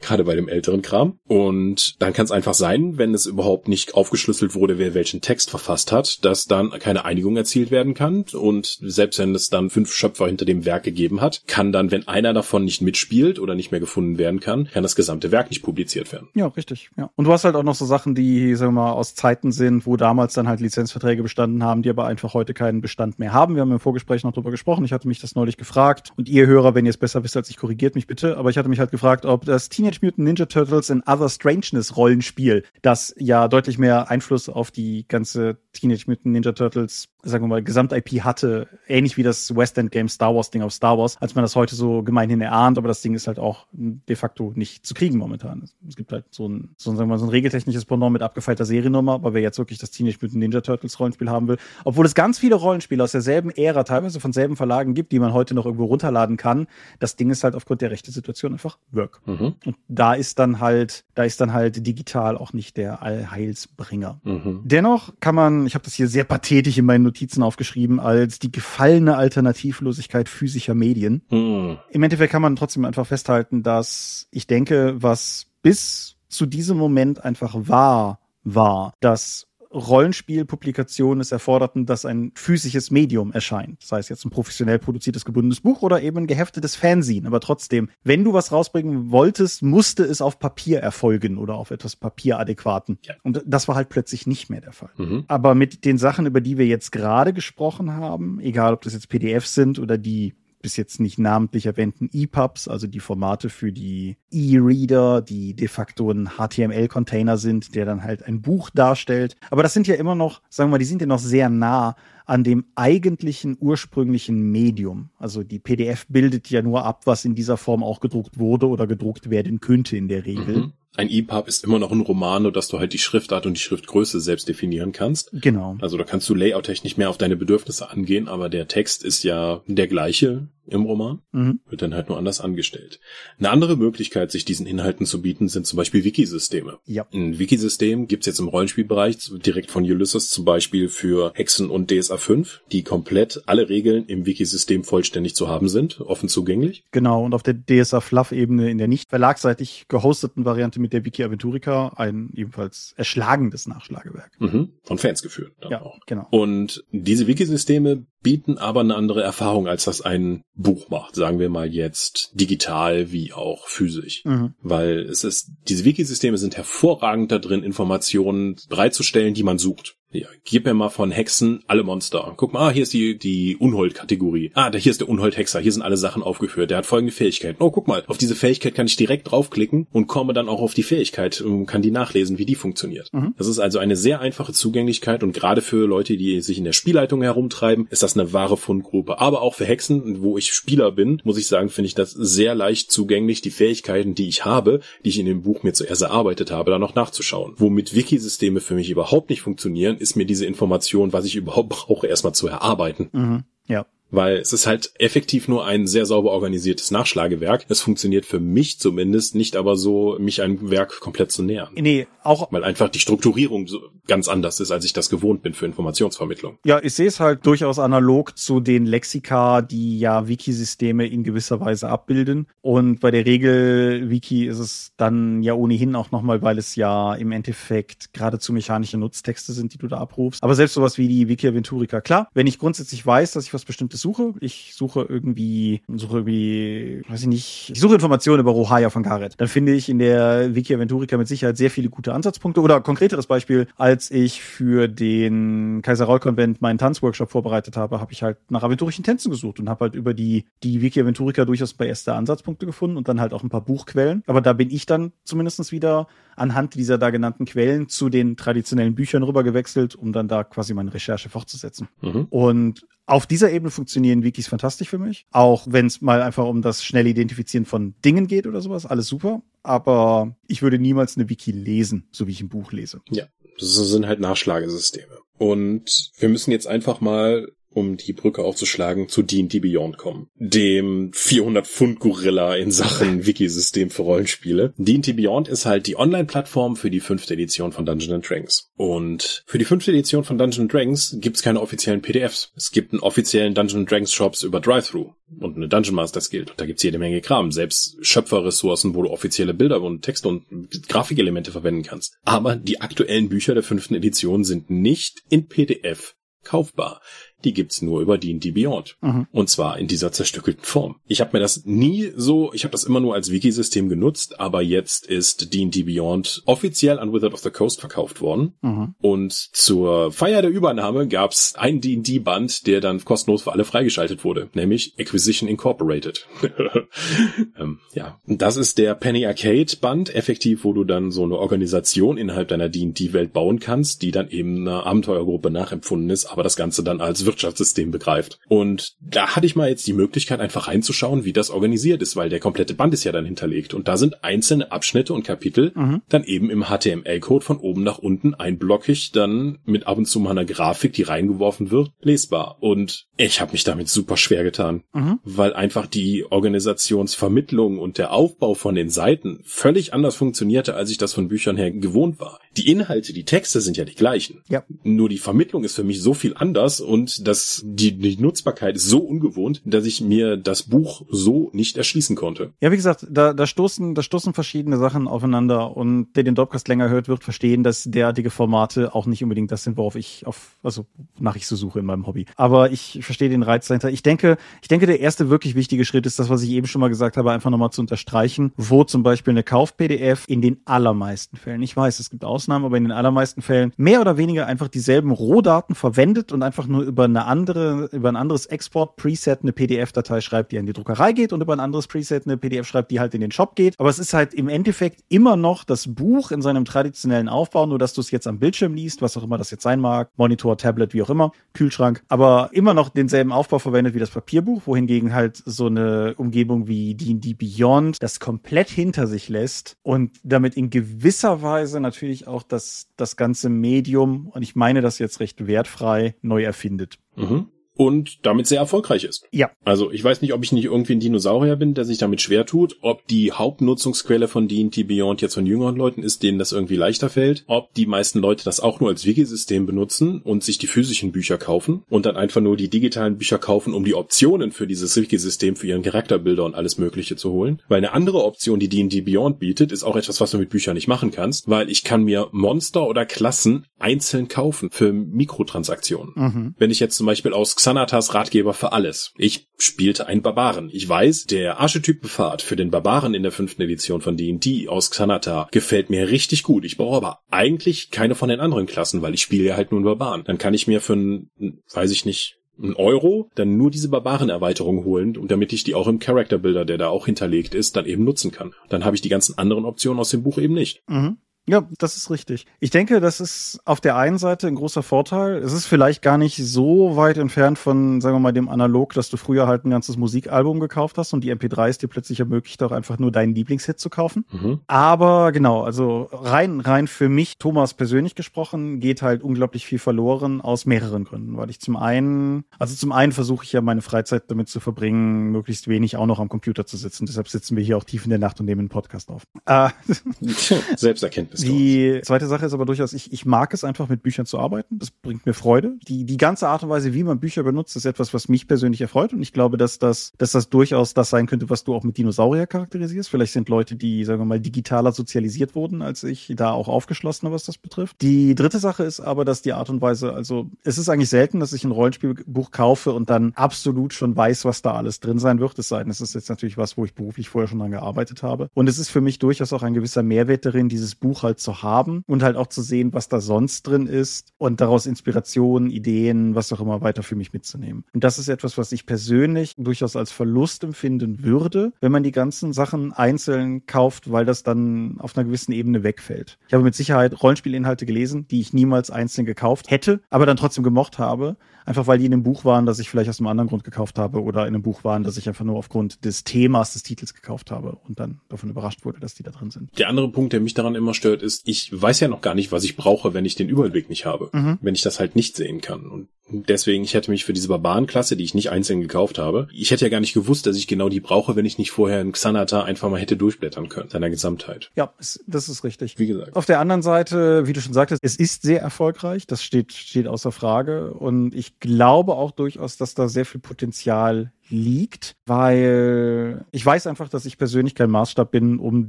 Gerade bei dem älteren Kram. Und dann kann es einfach sein, wenn es überhaupt nicht aufgeschlüsselt wurde, wer welchen Text verfasst hat, dass dann keine Einigung erzielt werden kann. Und selbst wenn es dann fünf Schöpfer hinter dem Werk gegeben hat, kann dann, wenn einer davon nicht mitspielt oder nicht mehr gefunden werden kann, kann das gesamte Werk nicht publiziert werden. Ja, richtig. Ja. Und du hast halt auch noch so Sachen, die, sagen wir mal, aus Zeiten sind, wo damals dann halt Lizenzverträge bestanden haben, die aber einfach heute keinen Bestand mehr haben. Wir haben im Vorgespräch noch drüber gesprochen. Ich hatte mich das neulich gefragt. Und ihr Hörer, wenn ihr es besser wisst als ich, korrigiert mich bitte. Aber ich hatte mich halt gefragt, ob das Teenage Mutant Ninja Turtles in Other Strangeness Rollenspiel, das ja deutlich mehr Einfluss auf die ganze Teenage Mutant Ninja Turtles sagen wir mal, Gesamt-IP hatte, ähnlich wie das West End Game Star Wars Ding auf Star Wars, als man das heute so gemeinhin erahnt, aber das Ding ist halt auch de facto nicht zu kriegen momentan. Es gibt halt so ein, so, sagen wir mal, so ein regeltechnisches Pendant mit abgefeilter Seriennummer, weil wer jetzt wirklich das Teenage Mutant Ninja Turtles Rollenspiel haben will. Obwohl es ganz viele Rollenspiele aus derselben Ära, teilweise von selben Verlagen gibt, die man heute noch irgendwo runterladen kann. Das Ding ist halt aufgrund der rechten Situation einfach Work. Mhm. Und da ist dann halt, da ist dann halt digital auch nicht der Allheilsbringer. Mhm. Dennoch kann man, ich habe das hier sehr pathetisch in meinen Notizen aufgeschrieben als die gefallene Alternativlosigkeit physischer Medien. Mhm. Im Endeffekt kann man trotzdem einfach festhalten, dass ich denke, was bis zu diesem Moment einfach wahr war, dass Rollenspielpublikationen es erforderten, dass ein physisches Medium erscheint. Das heißt jetzt ein professionell produziertes gebundenes Buch oder eben ein geheftetes Fanzine. Aber trotzdem, wenn du was rausbringen wolltest, musste es auf Papier erfolgen oder auf etwas Papieradäquaten. Ja. Und das war halt plötzlich nicht mehr der Fall. Mhm. Aber mit den Sachen, über die wir jetzt gerade gesprochen haben, egal ob das jetzt PDFs sind oder die bis jetzt nicht namentlich erwähnten EPUBs, also die Formate für die E-Reader, die de facto ein HTML-Container sind, der dann halt ein Buch darstellt. Aber das sind ja immer noch, sagen wir mal, die sind ja noch sehr nah an dem eigentlichen ursprünglichen Medium. Also die PDF bildet ja nur ab, was in dieser Form auch gedruckt wurde oder gedruckt werden könnte in der Regel. Mhm ein EPUB ist immer noch ein Roman, nur dass du halt die Schriftart und die Schriftgröße selbst definieren kannst. Genau. Also da kannst du layout-technisch mehr auf deine Bedürfnisse angehen, aber der Text ist ja der gleiche im Roman, mhm. wird dann halt nur anders angestellt. Eine andere Möglichkeit, sich diesen Inhalten zu bieten, sind zum Beispiel Wikisysteme. Ja. Ein Wikisystem gibt's jetzt im Rollenspielbereich direkt von Ulysses zum Beispiel für Hexen und DSA 5, die komplett alle Regeln im Wikisystem vollständig zu haben sind, offen zugänglich. Genau, und auf der DSA Fluff-Ebene in der nicht verlagsseitig gehosteten Variante mit der Wiki Aventurica ein ebenfalls erschlagendes Nachschlagewerk. Mhm. Von Fans geführt. ja, auch. genau. Und diese Wikisysteme bieten aber eine andere Erfahrung, als das ein Buch macht. Sagen wir mal jetzt digital wie auch physisch. Mhm. Weil es ist, diese Wikisysteme sind hervorragend da drin, Informationen bereitzustellen, die man sucht. Ja, gib mir mal von Hexen alle Monster. Guck mal, ah, hier ist die, die Unhold-Kategorie. Ah, da, hier ist der Unhold-Hexer. Hier sind alle Sachen aufgeführt. Der hat folgende Fähigkeiten. Oh, guck mal, auf diese Fähigkeit kann ich direkt draufklicken und komme dann auch auf die Fähigkeit und kann die nachlesen, wie die funktioniert. Mhm. Das ist also eine sehr einfache Zugänglichkeit und gerade für Leute, die sich in der Spielleitung herumtreiben, ist das eine wahre Fundgruppe. Aber auch für Hexen, wo ich Spieler bin, muss ich sagen, finde ich das sehr leicht zugänglich, die Fähigkeiten, die ich habe, die ich in dem Buch mir zuerst erarbeitet habe, da noch nachzuschauen. Womit Wikisysteme für mich überhaupt nicht funktionieren, ist mir diese Information, was ich überhaupt brauche, erstmal zu erarbeiten. Mhm. Ja weil es ist halt effektiv nur ein sehr sauber organisiertes Nachschlagewerk. Es funktioniert für mich zumindest nicht aber so, mich einem Werk komplett zu nähern. Nee, auch. Weil einfach die Strukturierung so ganz anders ist, als ich das gewohnt bin für Informationsvermittlung. Ja, ich sehe es halt durchaus analog zu den Lexika, die ja Wikisysteme in gewisser Weise abbilden. Und bei der Regel Wiki ist es dann ja ohnehin auch nochmal, weil es ja im Endeffekt geradezu mechanische Nutztexte sind, die du da abrufst. Aber selbst sowas wie die Wiki Aventurica, klar, wenn ich grundsätzlich weiß, dass ich was bestimmtes suche. Ich suche irgendwie, suche irgendwie, weiß ich nicht, ich suche Informationen über Rohaya von Gareth. Dann finde ich in der Wiki Aventurica mit Sicherheit sehr viele gute Ansatzpunkte. Oder konkreteres Beispiel, als ich für den Kaiser Roll Konvent meinen Tanzworkshop vorbereitet habe, habe ich halt nach aventurischen Tänzen gesucht und habe halt über die, die Wiki Aventurica durchaus paar erste Ansatzpunkte gefunden und dann halt auch ein paar Buchquellen. Aber da bin ich dann zumindestens wieder anhand dieser da genannten Quellen zu den traditionellen Büchern rüber gewechselt, um dann da quasi meine Recherche fortzusetzen. Mhm. Und auf dieser Ebene funktionieren Wikis fantastisch für mich. Auch wenn es mal einfach um das schnelle Identifizieren von Dingen geht oder sowas, alles super. Aber ich würde niemals eine Wiki lesen, so wie ich ein Buch lese. Ja, das sind halt Nachschlagesysteme. Und wir müssen jetzt einfach mal um die Brücke aufzuschlagen, zu D&D Beyond kommen. Dem 400 Pfund Gorilla in Sachen Wikisystem für Rollenspiele. D&D Beyond ist halt die Online-Plattform für die fünfte Edition von Dungeons Dragons. Und für die fünfte Edition von Dungeons Dragons gibt es keine offiziellen PDFs. Es gibt einen offiziellen Dungeons Dragons Shops über Drive-Thru und eine Dungeon Masters Guild. Und da gibt's jede Menge Kram. Selbst Schöpferressourcen, wo du offizielle Bilder und Texte und Grafikelemente verwenden kannst. Aber die aktuellen Bücher der fünften Edition sind nicht in PDF kaufbar die gibt's nur über D&D Beyond. Mhm. Und zwar in dieser zerstückelten Form. Ich habe mir das nie so, ich habe das immer nur als Wiki-System genutzt, aber jetzt ist D&D Beyond offiziell an Wizard of the Coast verkauft worden. Mhm. Und zur Feier der Übernahme gab's ein D&D-Band, der dann kostenlos für alle freigeschaltet wurde, nämlich Acquisition Incorporated. ähm, ja, das ist der Penny Arcade Band, effektiv, wo du dann so eine Organisation innerhalb deiner D&D-Welt bauen kannst, die dann eben einer Abenteuergruppe nachempfunden ist, aber das Ganze dann als Wirtschaftssystem begreift. Und da hatte ich mal jetzt die Möglichkeit, einfach reinzuschauen, wie das organisiert ist, weil der komplette Band ist ja dann hinterlegt. Und da sind einzelne Abschnitte und Kapitel mhm. dann eben im HTML-Code von oben nach unten einblockig, dann mit ab und zu mal einer Grafik, die reingeworfen wird, lesbar. Und ich habe mich damit super schwer getan, mhm. weil einfach die Organisationsvermittlung und der Aufbau von den Seiten völlig anders funktionierte, als ich das von Büchern her gewohnt war. Die Inhalte, die Texte sind ja die gleichen. Ja. Nur die Vermittlung ist für mich so viel anders und dass die, die Nutzbarkeit ist so ungewohnt, dass ich mir das Buch so nicht erschließen konnte. Ja, wie gesagt, da, da stoßen, da stoßen verschiedene Sachen aufeinander und der den Dropcast länger hört, wird verstehen, dass derartige Formate auch nicht unbedingt das sind, worauf ich auf, also nach ich so suche in meinem Hobby. Aber ich verstehe den Reiz dahinter. Ich denke, ich denke, der erste wirklich wichtige Schritt ist das, was ich eben schon mal gesagt habe, einfach nochmal zu unterstreichen, wo zum Beispiel eine Kauf-PDF in den allermeisten Fällen, ich weiß, es gibt Ausnahmen, aber in den allermeisten Fällen mehr oder weniger einfach dieselben Rohdaten verwendet und einfach nur über eine andere, über ein anderes Export-Preset eine PDF-Datei schreibt, die an die Druckerei geht und über ein anderes Preset eine PDF schreibt, die halt in den Shop geht. Aber es ist halt im Endeffekt immer noch das Buch in seinem traditionellen Aufbau, nur dass du es jetzt am Bildschirm liest, was auch immer das jetzt sein mag, Monitor, Tablet, wie auch immer, Kühlschrank, aber immer noch denselben Aufbau verwendet wie das Papierbuch, wohingegen halt so eine Umgebung wie D&D Beyond das komplett hinter sich lässt und damit in gewisser Weise natürlich auch das, das ganze Medium, und ich meine das jetzt recht wertfrei, neu erfindet. Mhm und damit sehr erfolgreich ist. Ja. Also ich weiß nicht, ob ich nicht irgendwie ein Dinosaurier bin, der sich damit schwer tut, ob die Hauptnutzungsquelle von D&D Beyond jetzt von jüngeren Leuten ist, denen das irgendwie leichter fällt, ob die meisten Leute das auch nur als Wiki-System benutzen und sich die physischen Bücher kaufen und dann einfach nur die digitalen Bücher kaufen, um die Optionen für dieses Wiki-System für ihren Charakterbilder und alles mögliche zu holen. Weil eine andere Option, die D&D Beyond bietet, ist auch etwas, was du mit Büchern nicht machen kannst, weil ich kann mir Monster oder Klassen einzeln kaufen für Mikrotransaktionen. Mhm. Wenn ich jetzt zum Beispiel aus Xanatas Ratgeber für alles. Ich spielte einen Barbaren. Ich weiß, der Archetypenpfad für den Barbaren in der fünften Edition von D&D aus Xanata gefällt mir richtig gut. Ich brauche aber eigentlich keine von den anderen Klassen, weil ich spiele ja halt nur einen Barbaren. Dann kann ich mir für einen, weiß ich nicht, einen Euro dann nur diese Barbaren-Erweiterung holen und damit ich die auch im Character Builder, der da auch hinterlegt ist, dann eben nutzen kann. Dann habe ich die ganzen anderen Optionen aus dem Buch eben nicht. Mhm. Ja, das ist richtig. Ich denke, das ist auf der einen Seite ein großer Vorteil. Es ist vielleicht gar nicht so weit entfernt von, sagen wir mal, dem Analog, dass du früher halt ein ganzes Musikalbum gekauft hast und die MP3 ist dir plötzlich ermöglicht, auch einfach nur deinen Lieblingshit zu kaufen. Mhm. Aber genau, also rein, rein für mich, Thomas persönlich gesprochen, geht halt unglaublich viel verloren aus mehreren Gründen, weil ich zum einen, also zum einen versuche ich ja meine Freizeit damit zu verbringen, möglichst wenig auch noch am Computer zu sitzen. Deshalb sitzen wir hier auch tief in der Nacht und nehmen einen Podcast auf. Äh, Selbsterkenntnis. Die zweite Sache ist aber durchaus, ich, ich mag es einfach mit Büchern zu arbeiten. Das bringt mir Freude. Die, die ganze Art und Weise, wie man Bücher benutzt, ist etwas, was mich persönlich erfreut. Und ich glaube, dass das, dass das durchaus das sein könnte, was du auch mit Dinosaurier charakterisierst. Vielleicht sind Leute, die, sagen wir mal, digitaler sozialisiert wurden, als ich, da auch aufgeschlossener, was das betrifft. Die dritte Sache ist aber, dass die Art und Weise, also es ist eigentlich selten, dass ich ein Rollenspielbuch kaufe und dann absolut schon weiß, was da alles drin sein wird. Es sei denn, es ist jetzt natürlich was, wo ich beruflich vorher schon dran gearbeitet habe. Und es ist für mich durchaus auch ein gewisser Mehrwert darin, dieses Buch halt zu haben und halt auch zu sehen, was da sonst drin ist und daraus Inspirationen, Ideen, was auch immer weiter für mich mitzunehmen. Und das ist etwas, was ich persönlich durchaus als Verlust empfinden würde, wenn man die ganzen Sachen einzeln kauft, weil das dann auf einer gewissen Ebene wegfällt. Ich habe mit Sicherheit Rollenspielinhalte gelesen, die ich niemals einzeln gekauft hätte, aber dann trotzdem gemocht habe, einfach weil die in einem Buch waren, das ich vielleicht aus einem anderen Grund gekauft habe oder in einem Buch waren, das ich einfach nur aufgrund des Themas des Titels gekauft habe und dann davon überrascht wurde, dass die da drin sind. Der andere Punkt, der mich daran immer stört, stört, ist, ich weiß ja noch gar nicht, was ich brauche, wenn ich den Überblick nicht habe. Mhm. Wenn ich das halt nicht sehen kann. Und deswegen, ich hätte mich für diese Barbarenklasse, die ich nicht einzeln gekauft habe, ich hätte ja gar nicht gewusst, dass ich genau die brauche, wenn ich nicht vorher in Xanata einfach mal hätte durchblättern können, seiner Gesamtheit. Ja, das ist richtig. Wie gesagt. Auf der anderen Seite, wie du schon sagtest, es ist sehr erfolgreich, das steht, steht außer Frage. Und ich glaube auch durchaus, dass da sehr viel Potenzial liegt, weil ich weiß einfach, dass ich persönlich kein Maßstab bin, um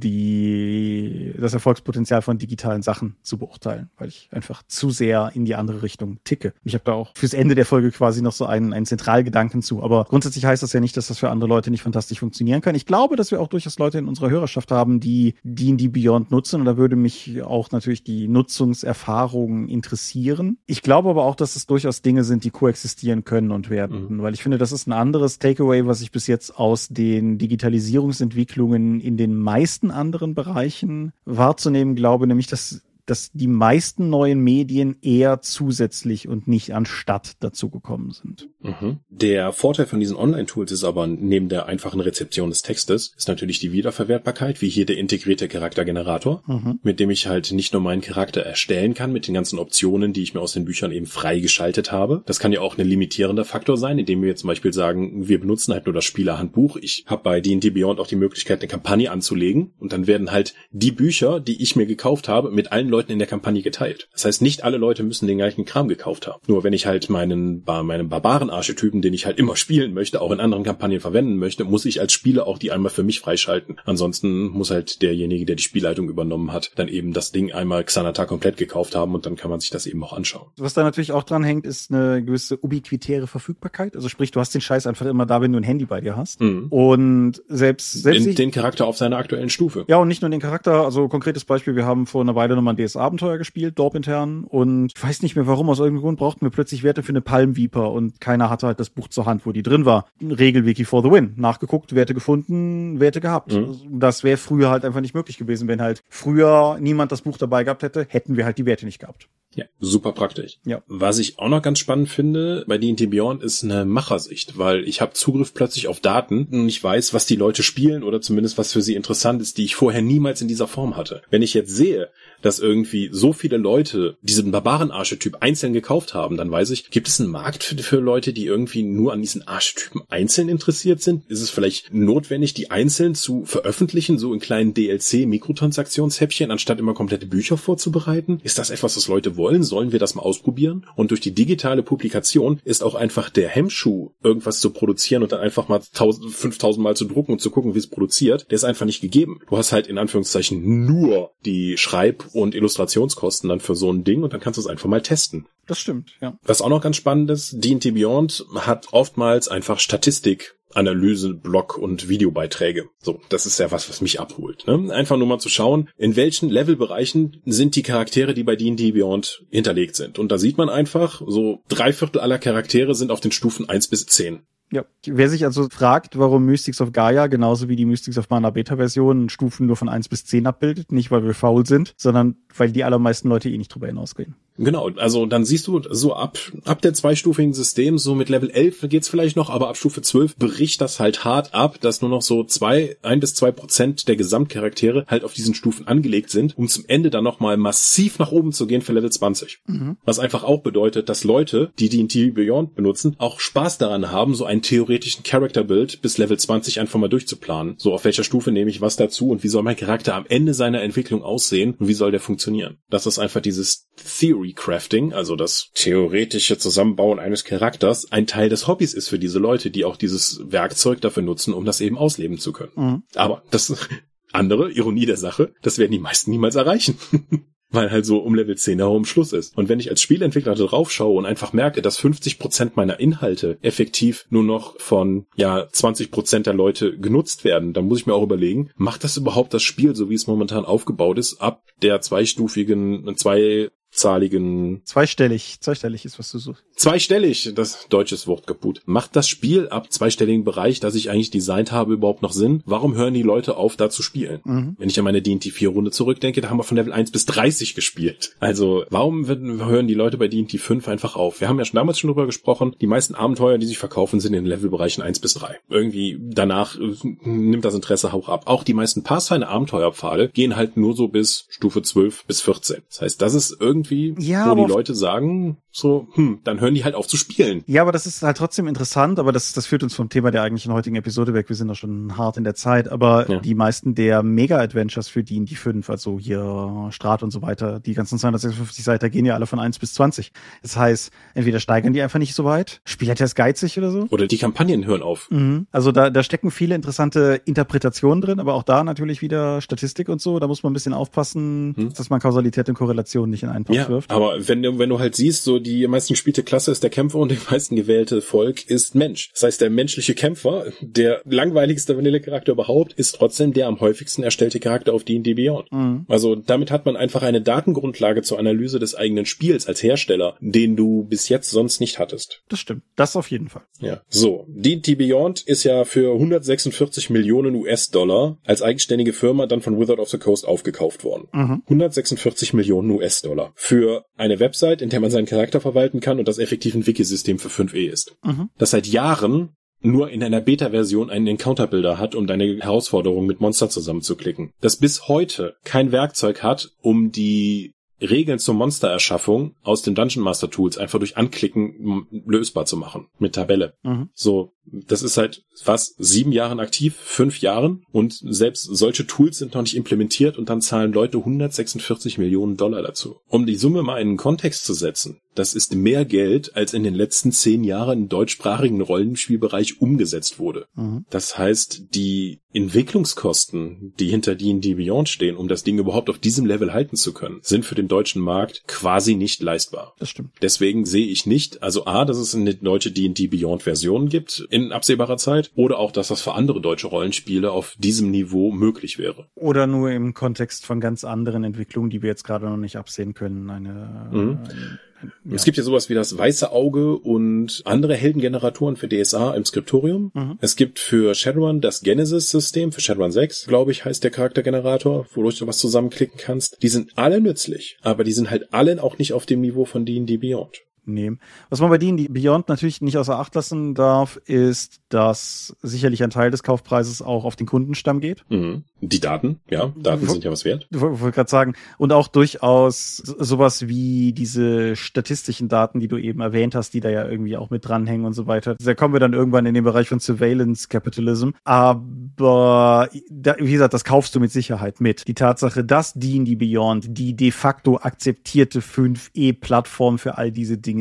die, das Erfolgspotenzial von digitalen Sachen zu beurteilen, weil ich einfach zu sehr in die andere Richtung ticke. Ich habe da auch fürs Ende der Folge quasi noch so einen, einen Zentralgedanken zu. Aber grundsätzlich heißt das ja nicht, dass das für andere Leute nicht fantastisch funktionieren kann. Ich glaube, dass wir auch durchaus Leute in unserer Hörerschaft haben, die die Beyond nutzen. Und da würde mich auch natürlich die Nutzungserfahrung interessieren. Ich glaube aber auch, dass es durchaus Dinge sind, die koexistieren können und werden. Mhm. Weil ich finde, das ist ein anderes Takeaway, was ich bis jetzt aus den Digitalisierungsentwicklungen in den meisten anderen Bereichen wahrzunehmen glaube, nämlich dass dass die meisten neuen Medien eher zusätzlich und nicht anstatt dazu gekommen sind. Mhm. Der Vorteil von diesen Online-Tools ist aber neben der einfachen Rezeption des Textes ist natürlich die Wiederverwertbarkeit, wie hier der integrierte Charaktergenerator, mhm. mit dem ich halt nicht nur meinen Charakter erstellen kann mit den ganzen Optionen, die ich mir aus den Büchern eben freigeschaltet habe. Das kann ja auch ein limitierender Faktor sein, indem wir zum Beispiel sagen, wir benutzen halt nur das Spielerhandbuch. Ich habe bei D&D Beyond auch die Möglichkeit, eine Kampagne anzulegen und dann werden halt die Bücher, die ich mir gekauft habe, mit allen Leuten in der Kampagne geteilt. Das heißt, nicht alle Leute müssen den gleichen Kram gekauft haben. Nur wenn ich halt meinen, meinen Barbaren-Archetypen, den ich halt immer spielen möchte, auch in anderen Kampagnen verwenden möchte, muss ich als Spieler auch die einmal für mich freischalten. Ansonsten muss halt derjenige, der die Spielleitung übernommen hat, dann eben das Ding einmal Xanata komplett gekauft haben und dann kann man sich das eben auch anschauen. Was da natürlich auch dran hängt, ist eine gewisse ubiquitäre Verfügbarkeit. Also sprich, du hast den Scheiß einfach immer da, wenn du ein Handy bei dir hast. Mhm. Und selbst, selbst den, den Charakter auf seiner aktuellen Stufe. Ja, und nicht nur den Charakter, also konkretes Beispiel, wir haben vor einer Weile nochmal ein DSA Abenteuer gespielt, Dorp intern. Und ich weiß nicht mehr warum, aus irgendeinem Grund brauchten wir plötzlich Werte für eine Palmviper und keiner hatte halt das Buch zur Hand, wo die drin war. Regelwiki for the win. Nachgeguckt, Werte gefunden, Werte gehabt. Mhm. Das wäre früher halt einfach nicht möglich gewesen. Wenn halt früher niemand das Buch dabei gehabt hätte, hätten wir halt die Werte nicht gehabt. Ja, super praktisch. Ja. Was ich auch noch ganz spannend finde bei D&D Beyond ist eine Machersicht, weil ich habe Zugriff plötzlich auf Daten und ich weiß, was die Leute spielen oder zumindest was für sie interessant ist, die ich vorher niemals in dieser Form hatte. Wenn ich jetzt sehe, dass irgendwie so viele Leute diesen Barbaren-Archetyp einzeln gekauft haben, dann weiß ich, gibt es einen Markt für, für Leute, die irgendwie nur an diesen Archetypen einzeln interessiert sind? Ist es vielleicht notwendig, die einzeln zu veröffentlichen, so in kleinen DLC-Mikrotransaktionshäppchen, anstatt immer komplette Bücher vorzubereiten? Ist das etwas, was Leute wollen? Sollen wir das mal ausprobieren? Und durch die digitale Publikation ist auch einfach der Hemmschuh, irgendwas zu produzieren und dann einfach mal 5000 Mal zu drucken und zu gucken, wie es produziert, der ist einfach nicht gegeben. Du hast halt in Anführungszeichen nur die Schreib- und Illustrationskosten dann für so ein Ding und dann kannst du es einfach mal testen. Das stimmt, ja. Was auch noch ganz spannend ist, D&T Beyond hat oftmals einfach Statistik Analyse, Blog und Videobeiträge. So, das ist ja was, was mich abholt. Ne? Einfach nur mal zu schauen, in welchen Levelbereichen sind die Charaktere, die bei D&D Beyond hinterlegt sind. Und da sieht man einfach, so drei Viertel aller Charaktere sind auf den Stufen eins bis zehn. Ja, wer sich also fragt, warum Mystics of Gaia genauso wie die Mystics of Mana Beta Version Stufen nur von eins bis zehn abbildet, nicht weil wir faul sind, sondern weil die allermeisten Leute eh nicht drüber hinausgehen. Genau, also dann siehst du so ab, ab der zweistufigen System, so mit Level 11 geht's vielleicht noch, aber ab Stufe 12 bricht das halt hart ab, dass nur noch so zwei, ein bis zwei Prozent der Gesamtcharaktere halt auf diesen Stufen angelegt sind, um zum Ende dann nochmal massiv nach oben zu gehen für Level 20. Mhm. Was einfach auch bedeutet, dass Leute, die D&D Beyond benutzen, auch Spaß daran haben, so einen theoretischen Character-Build bis Level 20 einfach mal durchzuplanen. So, auf welcher Stufe nehme ich was dazu und wie soll mein Charakter am Ende seiner Entwicklung aussehen und wie soll der funktionieren? Das ist einfach dieses Theory Crafting, also das theoretische Zusammenbauen eines Charakters, ein Teil des Hobbys ist für diese Leute, die auch dieses Werkzeug dafür nutzen, um das eben ausleben zu können. Mhm. Aber das andere, Ironie der Sache, das werden die meisten niemals erreichen. weil halt so um Level 10 herum Schluss ist. Und wenn ich als Spielentwickler drauf schaue und einfach merke, dass 50 Prozent meiner Inhalte effektiv nur noch von, ja, 20 Prozent der Leute genutzt werden, dann muss ich mir auch überlegen, macht das überhaupt das Spiel, so wie es momentan aufgebaut ist, ab der zweistufigen, zwei fünfzahligen. Zweistellig, zweistellig ist, was du suchst. Zweistellig, das deutsches Wort kaputt. Macht das Spiel ab zweistelligen Bereich, das ich eigentlich designt habe, überhaupt noch Sinn? Warum hören die Leute auf, da zu spielen? Mhm. Wenn ich an meine D&D 4 Runde zurückdenke, da haben wir von Level 1 bis 30 gespielt. Also, warum hören die Leute bei D&D 5 einfach auf? Wir haben ja schon damals schon drüber gesprochen, die meisten Abenteuer, die sich verkaufen, sind in den Levelbereichen 1 bis 3. Irgendwie danach äh, nimmt das Interesse auch ab. Auch die meisten Pathfinder Abenteuerpfade gehen halt nur so bis Stufe 12 bis 14. Das heißt, das ist irgendwie, Ja, wo die Leute sagen, so, hm, dann hören die halt auf zu spielen. Ja, aber das ist halt trotzdem interessant, aber das, das führt uns vom Thema der eigentlichen heutigen Episode weg. Wir sind doch schon hart in der Zeit, aber Ja. die meisten der Mega-Adventures für die in die 5, also hier Strat und so weiter, die ganzen 256 Seiten gehen ja alle von 1 bis 20. Das heißt, entweder steigern die einfach nicht so weit, Spieler ist geizig oder so. Oder die Kampagnen hören auf. Mhm. Also da, da stecken viele interessante Interpretationen drin, aber auch da natürlich wieder Statistik und so. Da muss man ein bisschen aufpassen, Hm. dass man Kausalität und Korrelation nicht in einen Topf Ja, wirft. aber wenn du, wenn du halt siehst, so die am meisten gespielte Klasse ist der Kämpfer und die meisten gewählte Volk ist Mensch. Das heißt, der menschliche Kämpfer, der langweiligste Vanille-Charakter überhaupt, ist trotzdem der am häufigsten erstellte Charakter auf D&D Beyond. Mhm. Also damit hat man einfach eine Datengrundlage zur Analyse des eigenen Spiels als Hersteller, den du bis jetzt sonst nicht hattest. Das stimmt. Das auf jeden Fall. Ja. So, D&D Beyond ist ja für 146 Millionen US-Dollar als eigenständige Firma dann von Wizard of the Coast aufgekauft worden. Mhm. 146 Millionen US-Dollar für eine Website, in der man seinen Charakter verwalten kann und das effektiv ein Wikisystem für 5e ist. Mhm. Das seit Jahren nur in einer Beta-Version einen Encounter-Builder hat, um deine Herausforderungen mit Monster zusammenzuklicken. Das bis heute kein Werkzeug hat, um die Regeln zur Monstererschaffung aus den Dungeon Master Tools einfach durch Anklicken lösbar zu machen. Mit Tabelle. Mhm. So, das ist halt was, sieben Jahren aktiv, fünf Jahren und selbst solche Tools sind noch nicht implementiert und dann zahlen Leute 146 Millionen Dollar dazu. Um die Summe mal in den Kontext zu setzen, das ist mehr Geld, als in den letzten zehn Jahren im deutschsprachigen Rollenspielbereich umgesetzt wurde. Mhm. Das heißt, die Entwicklungskosten, die hinter D&D Beyond stehen, um das Ding überhaupt auf diesem Level halten zu können, sind für den deutschen Markt quasi nicht leistbar. Das stimmt. Deswegen sehe ich nicht, also A, dass es eine deutsche D&D Beyond Version gibt in absehbarer Zeit oder auch, dass das für andere deutsche Rollenspiele auf diesem Niveau möglich wäre. Oder nur im Kontext von ganz anderen Entwicklungen, die wir jetzt gerade noch nicht absehen können. Eine, Mhm. ein, ja. Es gibt ja sowas wie das Weiße Auge und andere Heldengeneratoren für DSA im Skriptorium. Mhm. Es gibt für Shadowrun das Genesis-System, für Shadowrun 6, glaube ich, heißt der Charaktergenerator, wodurch du was zusammenklicken kannst. Die sind alle nützlich, aber die sind halt alle auch nicht auf dem Niveau von D&D Beyond. Nehmen. Was man bei denen, die Beyond natürlich nicht außer Acht lassen darf, ist, dass sicherlich ein Teil des Kaufpreises auch auf den Kundenstamm geht. Mhm. Die Daten, ja, Daten sind ja was wert. Ich wollte gerade sagen, und auch durchaus so- sowas wie diese statistischen Daten, die du eben erwähnt hast, die da ja irgendwie auch mit dranhängen und so weiter. Da kommen wir dann irgendwann in den Bereich von Surveillance Capitalism. Aber da, wie gesagt, das kaufst du mit Sicherheit mit. Die Tatsache, dass D&D Beyond die de facto akzeptierte 5e-Plattform für all diese Dinge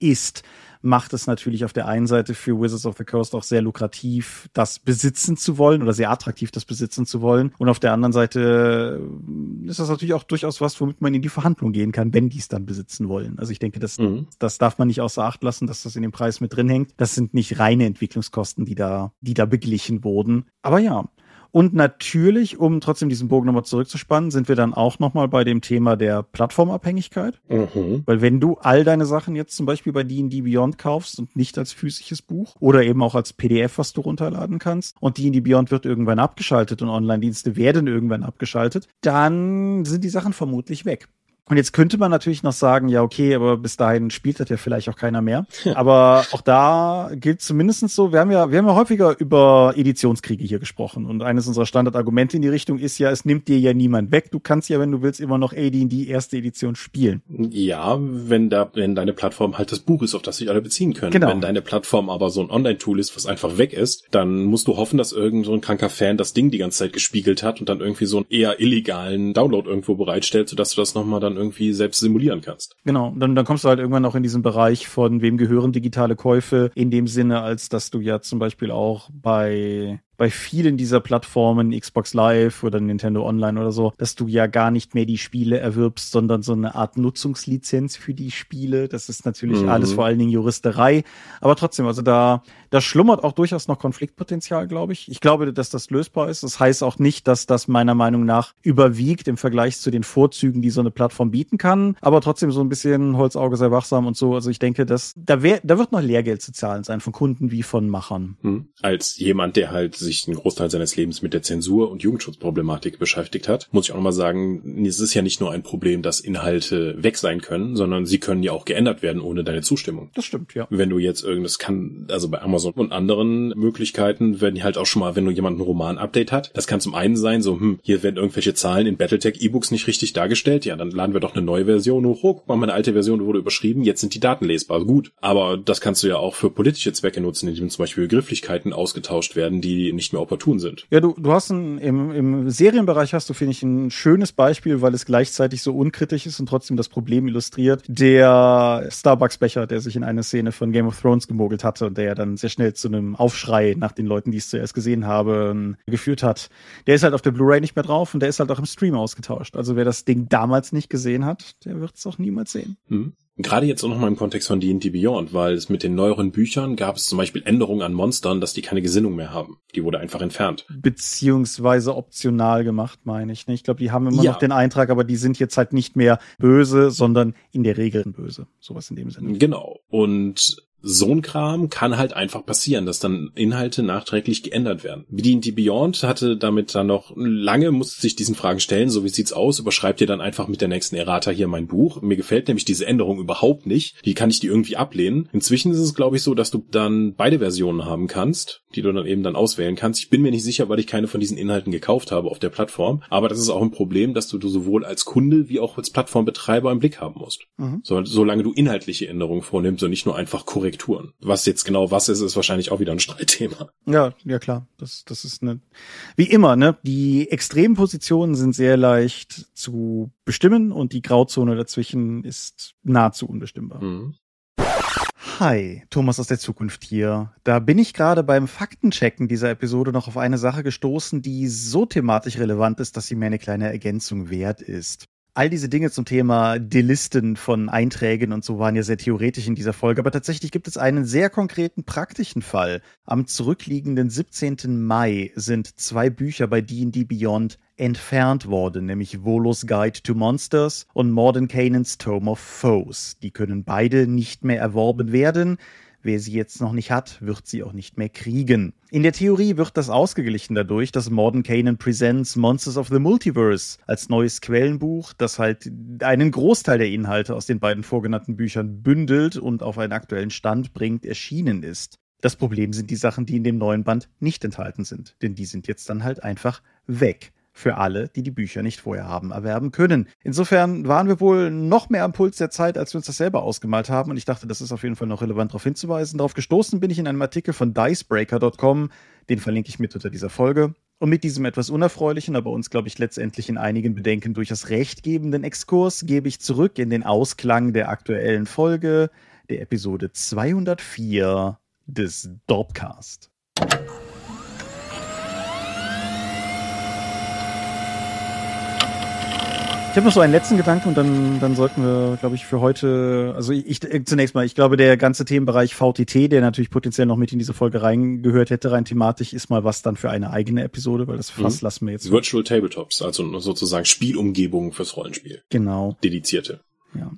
ist, macht es natürlich auf der einen Seite für Wizards of the Coast auch sehr lukrativ, das besitzen zu wollen oder sehr attraktiv, das besitzen zu wollen. Und auf der anderen Seite äh, ist das natürlich auch durchaus was, womit man in die Verhandlung gehen kann, wenn die es dann besitzen wollen. Also ich denke, das, Mhm. das darf man nicht außer Acht lassen, dass das in dem Preis mit drin hängt. Das sind nicht reine Entwicklungskosten, die da, die da beglichen wurden. Aber ja. Und natürlich, um trotzdem diesen Bogen nochmal zurückzuspannen, sind wir dann auch nochmal bei dem Thema der Plattformabhängigkeit. Mhm. Weil wenn du all deine Sachen jetzt zum Beispiel bei D&D Beyond kaufst und nicht als physisches Buch oder eben auch als PDF, was du runterladen kannst und D&D Beyond wird irgendwann abgeschaltet und Online-Dienste werden irgendwann abgeschaltet, dann sind die Sachen vermutlich weg. Und jetzt könnte man natürlich noch sagen, ja, okay, aber bis dahin spielt das ja vielleicht auch keiner mehr. Aber auch da gilt zumindestens so, wir haben ja, wir haben ja häufiger über Editionskriege hier gesprochen. Und eines unserer Standardargumente in die Richtung ist ja, es nimmt dir ja niemand weg. Du kannst ja, wenn du willst, immer noch AD&D erste Edition spielen. Ja, wenn da, wenn deine Plattform halt das Buch ist, auf das sich alle beziehen können. Genau. Wenn deine Plattform aber so ein Online-Tool ist, was einfach weg ist, dann musst du hoffen, dass irgend so ein kranker Fan das Ding die ganze Zeit gespiegelt hat und dann irgendwie so einen eher illegalen Download irgendwo bereitstellt, sodass du das nochmal dann irgendwie selbst simulieren kannst. Genau, dann, dann kommst du halt irgendwann auch in diesen Bereich von wem gehören digitale Käufe, in dem Sinne, als dass du ja zum Beispiel auch bei bei vielen dieser Plattformen, Xbox Live oder Nintendo Online oder so, dass du ja gar nicht mehr die Spiele erwirbst, sondern so eine Art Nutzungslizenz für die Spiele. Das ist natürlich mhm. alles vor allen Dingen Juristerei. Aber trotzdem, also da, da schlummert auch durchaus noch Konfliktpotenzial, glaube ich. Ich glaube, dass das lösbar ist. Das heißt auch nicht, dass das meiner Meinung nach überwiegt im Vergleich zu den Vorzügen, die so eine Plattform bieten kann. Aber trotzdem so ein bisschen Holzauge sei wachsam und so. Also ich denke, dass da, wär, da wird noch Lehrgeld zu zahlen sein von Kunden wie von Machern. Hm. Als jemand, der halt sich einen Großteil seines Lebens mit der Zensur und Jugendschutzproblematik beschäftigt hat, muss ich auch nochmal sagen, es ist ja nicht nur ein Problem, dass Inhalte weg sein können, sondern sie können ja auch geändert werden ohne deine Zustimmung. Das stimmt, ja. Wenn du jetzt irgendwas kann, also bei Amazon und anderen Möglichkeiten werden halt auch schon mal, wenn du jemanden Roman-Update hat, das kann zum einen sein, so, hm, hier werden irgendwelche Zahlen in Battletech E-Books nicht richtig dargestellt, ja, dann laden wir doch eine neue Version hoch, oh, guck mal, meine alte Version wurde überschrieben, jetzt sind die Daten lesbar. Gut, aber das kannst du ja auch für politische Zwecke nutzen, indem zum Beispiel Begrifflichkeiten ausgetauscht werden, die nicht mehr opportun sind. Ja, du, du hast ein, im, im Serienbereich hast du, finde ich, ein schönes Beispiel, weil es gleichzeitig so unkritisch ist und trotzdem das Problem illustriert. Der Starbucks-Becher, der sich in eine Szene von Game of Thrones gemogelt hatte und der ja dann sehr schnell zu einem Aufschrei nach den Leuten, die es zuerst gesehen haben, geführt hat. Der ist halt auf der Blu-ray nicht mehr drauf und der ist halt auch im Stream ausgetauscht. Also wer das Ding damals nicht gesehen hat, der wird es auch niemals sehen. Hm. Gerade jetzt auch noch mal im Kontext von D&D Beyond, weil es mit den neueren Büchern gab es zum Beispiel Änderungen an Monstern, dass die keine Gesinnung mehr haben. Die wurde einfach entfernt. Beziehungsweise optional gemacht, meine ich. Ne? Ich glaube, die haben immer ja. noch den Eintrag, aber die sind jetzt halt nicht mehr böse, sondern in der Regel böse. Sowas in dem Sinne. Genau. Und so ein Kram kann halt einfach passieren, dass dann Inhalte nachträglich geändert werden. D&D Beyond hatte damit dann noch lange, musste sich diesen Fragen stellen, so wie sieht's aus, überschreibt ihr dann einfach mit der nächsten Errata hier mein Buch. Mir gefällt nämlich diese Änderung überhaupt nicht. Wie kann ich die irgendwie ablehnen? Inzwischen ist es, glaube ich, so, dass du dann beide Versionen haben kannst, die du dann eben dann auswählen kannst. Ich bin mir nicht sicher, weil ich keine von diesen Inhalten gekauft habe auf der Plattform, aber das ist auch ein Problem, dass du, du sowohl als Kunde wie auch als Plattformbetreiber im Blick haben musst. Mhm. So, solange du inhaltliche Änderungen vornimmst und nicht nur einfach korrekt Korrekturen. Was jetzt genau was ist, ist wahrscheinlich auch wieder ein Streitthema. Ja, ja klar. Das, das ist eine, wie immer, ne? Die extremen Positionen sind sehr leicht zu bestimmen und die Grauzone dazwischen ist nahezu unbestimmbar. Mhm. Hi, Thomas aus der Zukunft hier. Da bin ich gerade beim Faktenchecken dieser Episode noch auf eine Sache gestoßen, die so thematisch relevant ist, dass sie mir eine kleine Ergänzung wert ist all diese Dinge zum Thema Delisten von Einträgen und so waren ja sehr theoretisch in dieser Folge, aber tatsächlich gibt es einen sehr konkreten praktischen Fall. Am zurückliegenden 17. Mai sind zwei Bücher bei D&D Beyond entfernt worden, nämlich Volos Guide to Monsters und Morden Canaan's Tome of Foes. Die können beide nicht mehr erworben werden. Wer sie jetzt noch nicht hat, wird sie auch nicht mehr kriegen. In der Theorie wird das ausgeglichen dadurch, dass Modern Canaan Presents Monsters of the Multiverse als neues Quellenbuch, das halt einen Großteil der Inhalte aus den beiden vorgenannten Büchern bündelt und auf einen aktuellen Stand bringt, erschienen ist. Das Problem sind die Sachen, die in dem neuen Band nicht enthalten sind, denn die sind jetzt dann halt einfach weg für alle, die die Bücher nicht vorher haben erwerben können. Insofern waren wir wohl noch mehr am Puls der Zeit, als wir uns das selber ausgemalt haben. Und ich dachte, das ist auf jeden Fall noch relevant darauf hinzuweisen. Darauf gestoßen bin ich in einem Artikel von dicebreaker.com. Den verlinke ich mit unter dieser Folge. Und mit diesem etwas unerfreulichen, aber uns, glaube ich, letztendlich in einigen Bedenken durchaus rechtgebenden Exkurs gebe ich zurück in den Ausklang der aktuellen Folge, der Episode 204 des Dorpcast. Ich habe noch so einen letzten Gedanken und dann, dann sollten wir, glaube ich, für heute, also ich, ich zunächst mal, ich glaube, der ganze Themenbereich VTT, der natürlich potenziell noch mit in diese Folge reingehört hätte, rein thematisch, ist mal was dann für eine eigene Episode, weil das Fass mhm. lassen wir jetzt. Virtual Tabletops, also sozusagen Spielumgebungen fürs Rollenspiel. Genau. Dedizierte. Ja.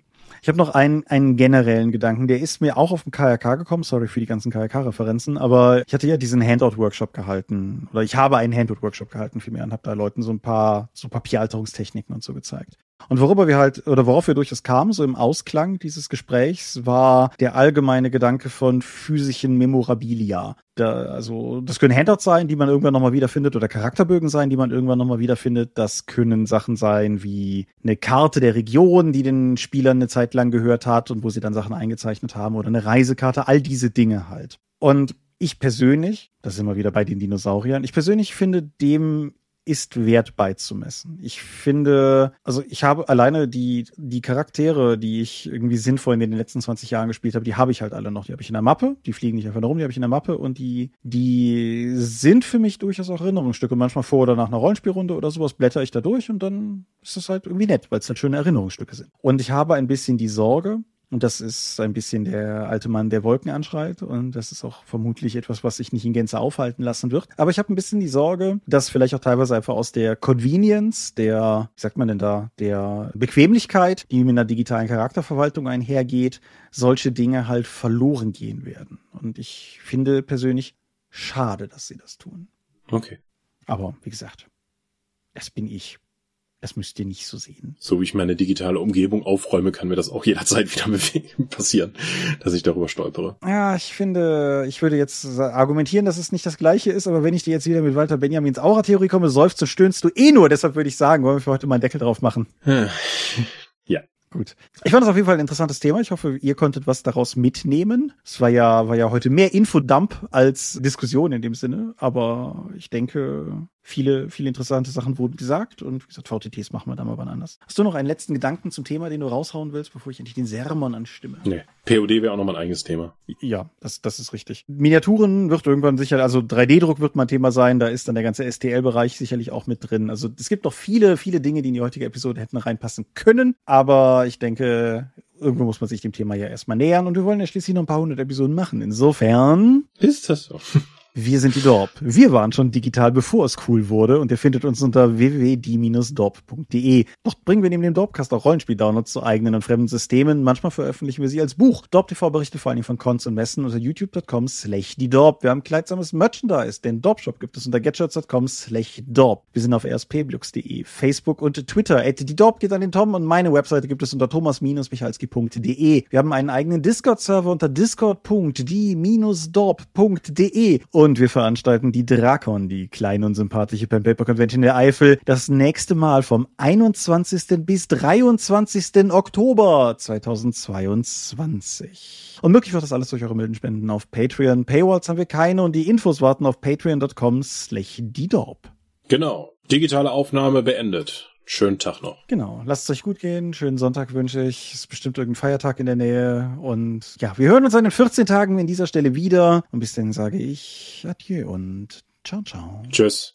Ich habe noch einen, einen generellen Gedanken, der ist mir auch auf dem KRK gekommen, sorry für die ganzen KRK-Referenzen, aber ich hatte ja diesen Handout-Workshop gehalten, oder ich habe einen Handout-Workshop gehalten vielmehr und habe da Leuten so ein paar so Papieralterungstechniken und so gezeigt. Und worüber wir halt, oder worauf wir durchaus kamen, so im Ausklang dieses Gesprächs, war der allgemeine Gedanke von physischen Memorabilia. Da, also, das können Handouts sein, die man irgendwann nochmal wiederfindet, oder Charakterbögen sein, die man irgendwann nochmal wiederfindet. Das können Sachen sein wie eine Karte der Region, die den Spielern eine Zeit lang gehört hat und wo sie dann Sachen eingezeichnet haben, oder eine Reisekarte, all diese Dinge halt. Und ich persönlich, das ist immer wieder bei den Dinosauriern, ich persönlich finde dem ist wert beizumessen. Ich finde, also ich habe alleine die, die Charaktere, die ich irgendwie sinnvoll in den letzten 20 Jahren gespielt habe, die habe ich halt alle noch. Die habe ich in der Mappe, die fliegen nicht einfach nur rum, die habe ich in der Mappe und die, die sind für mich durchaus auch Erinnerungsstücke. Manchmal vor oder nach einer Rollenspielrunde oder sowas blätter ich da durch und dann ist es halt irgendwie nett, weil es halt schöne Erinnerungsstücke sind. Und ich habe ein bisschen die Sorge, und das ist ein bisschen der alte Mann, der Wolken anschreit. Und das ist auch vermutlich etwas, was sich nicht in Gänze aufhalten lassen wird. Aber ich habe ein bisschen die Sorge, dass vielleicht auch teilweise einfach aus der Convenience, der, wie sagt man denn da, der Bequemlichkeit, die mit einer digitalen Charakterverwaltung einhergeht, solche Dinge halt verloren gehen werden. Und ich finde persönlich schade, dass sie das tun. Okay. Aber wie gesagt, das bin ich. Das müsst ihr nicht so sehen. So wie ich meine digitale Umgebung aufräume, kann mir das auch jederzeit wieder passieren, dass ich darüber stolpere. Ja, ich finde, ich würde jetzt argumentieren, dass es nicht das Gleiche ist, aber wenn ich dir jetzt wieder mit Walter Benjamins Aura-Theorie komme, seufzt und stöhnst du eh nur. Deshalb würde ich sagen, wollen wir für heute mal einen Deckel drauf machen. Gut. Ich fand das auf jeden Fall ein interessantes Thema. Ich hoffe, ihr konntet was daraus mitnehmen. Es war ja, war ja heute mehr Infodump als Diskussion in dem Sinne. Aber ich denke, viele, viele interessante Sachen wurden gesagt. Und wie gesagt, VTTs machen wir dann mal wann anders. Hast du noch einen letzten Gedanken zum Thema, den du raushauen willst, bevor ich endlich den Sermon anstimme? Nee. POD wäre auch nochmal ein eigenes Thema. Ja, das, das ist richtig. Miniaturen wird irgendwann sicher, also 3D-Druck wird mal ein Thema sein. Da ist dann der ganze STL-Bereich sicherlich auch mit drin. Also es gibt noch viele, viele Dinge, die in die heutige Episode hätten reinpassen können. Aber ich denke, irgendwo muss man sich dem Thema ja erstmal nähern und wir wollen ja schließlich noch ein paar hundert Episoden machen. Insofern. Ist das so? Wir sind die Dorp. Wir waren schon digital, bevor es cool wurde und ihr findet uns unter www.die-dorp.de. Doch bringen wir neben dem Dorpcast auch Rollenspiel-Downloads zu eigenen und fremden Systemen. Manchmal veröffentlichen wir sie als Buch. Dorp TV berichte vor allem von Cons und Messen unter youtube.com slash die Dorp. Wir haben kleidsames Merchandise. Den Dorp-Shop gibt es unter getshirts.com slash Dorp. Wir sind auf rspblux.de, Facebook und Twitter. At die Dorp geht an den Tom und meine Webseite gibt es unter thomas-michalski.de. Wir haben einen eigenen Discord-Server unter discord.die-dorp.de und wir veranstalten die Drakon, die kleine und sympathische Pen Paper Convention der Eifel, das nächste Mal vom 21. bis 23. Oktober 2022. Und möglich wird das alles durch eure milden Spenden auf Patreon. Paywalls haben wir keine und die Infos warten auf patreon.com slash. Genau. Digitale Aufnahme beendet. Schönen Tag noch. Genau. Lasst es euch gut gehen. Schönen Sonntag wünsche ich. Es ist bestimmt irgendein Feiertag in der Nähe. Und ja, wir hören uns an den 14 Tagen in dieser Stelle wieder. Und bis dann sage ich Adieu und ciao, ciao. Tschüss.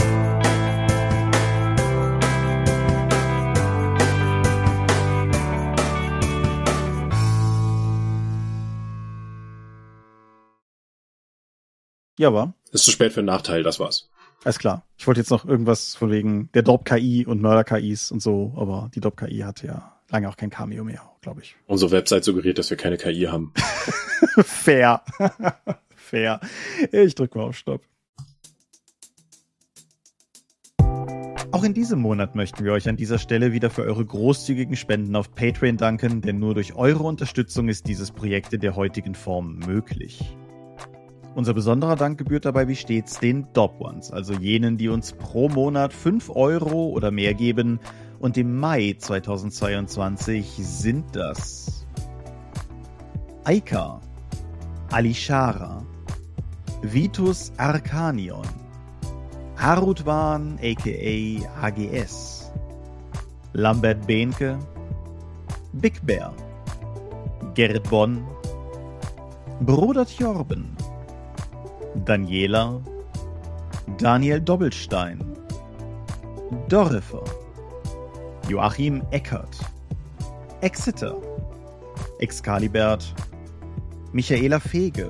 Ja, war. Ist zu spät für einen Nachteil, das war's. Alles klar. Ich wollte jetzt noch irgendwas von wegen der Dorp-KI und Mörder-KIs und so, aber die Dorp-KI hatte ja lange auch kein Cameo mehr, glaube ich. Unsere Website suggeriert, dass wir keine KI haben. Fair. Fair. Ich drücke mal auf Stopp. Auch in diesem Monat möchten wir euch an dieser Stelle wieder für eure großzügigen Spenden auf Patreon danken, denn nur durch eure Unterstützung ist dieses Projekt in der heutigen Form möglich. Unser besonderer Dank gebührt dabei wie stets den Dop Ones, also jenen, die uns pro Monat 5 Euro oder mehr geben. Und im Mai 2022 sind das Aika, Alishara, Vitus Arcanion, Harutwan aka AGS, Lambert Behnke, Big Bear, Gerrit Bonn, Bruder Tjorben, Daniela, Daniel Doppelstein, Dorifer, Joachim Eckert, Exeter, Excalibert, Michaela Fege,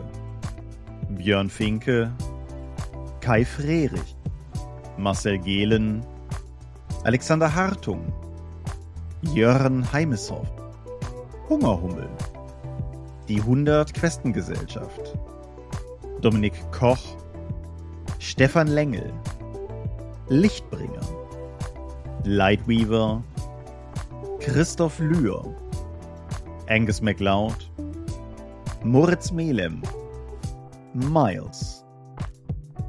Björn Finke, Kai Frerich, Marcel Gehlen, Alexander Hartung, Jörn Heimeshoff, Hungerhummel, die 100 Questengesellschaft, Dominik Koch, Stefan Lengel, Lichtbringer, Lightweaver, Christoph Lühr, Angus MacLeod, Moritz Melem, Miles,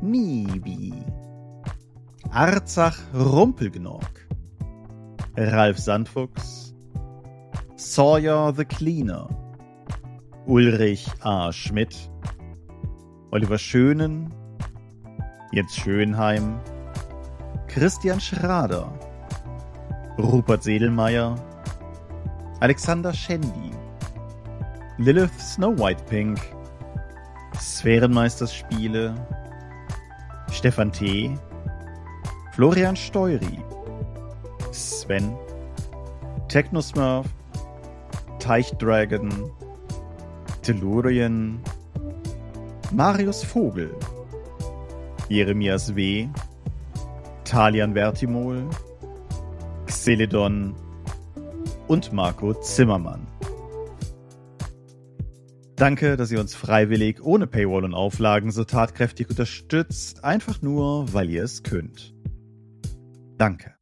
Nibi, Arzach Rumpelgnorg, Ralf Sandfuchs, Sawyer the Cleaner, Ulrich A. Schmidt, Oliver Schönen, Jens Schönheim, Christian Schrader, Rupert Sedelmeier, Alexander Schendi, Lilith Snow White Pink, Sphärenmeisterspiele, Stefan T., Florian Steury, Sven, Technosmurf, Teichdragon, Tellurien, Marius Vogel, Jeremias W., Talian Vertimol, Xeledon und Marco Zimmermann. Danke, dass ihr uns freiwillig, ohne Paywall und Auflagen so tatkräftig unterstützt, einfach nur, weil ihr es könnt. Danke.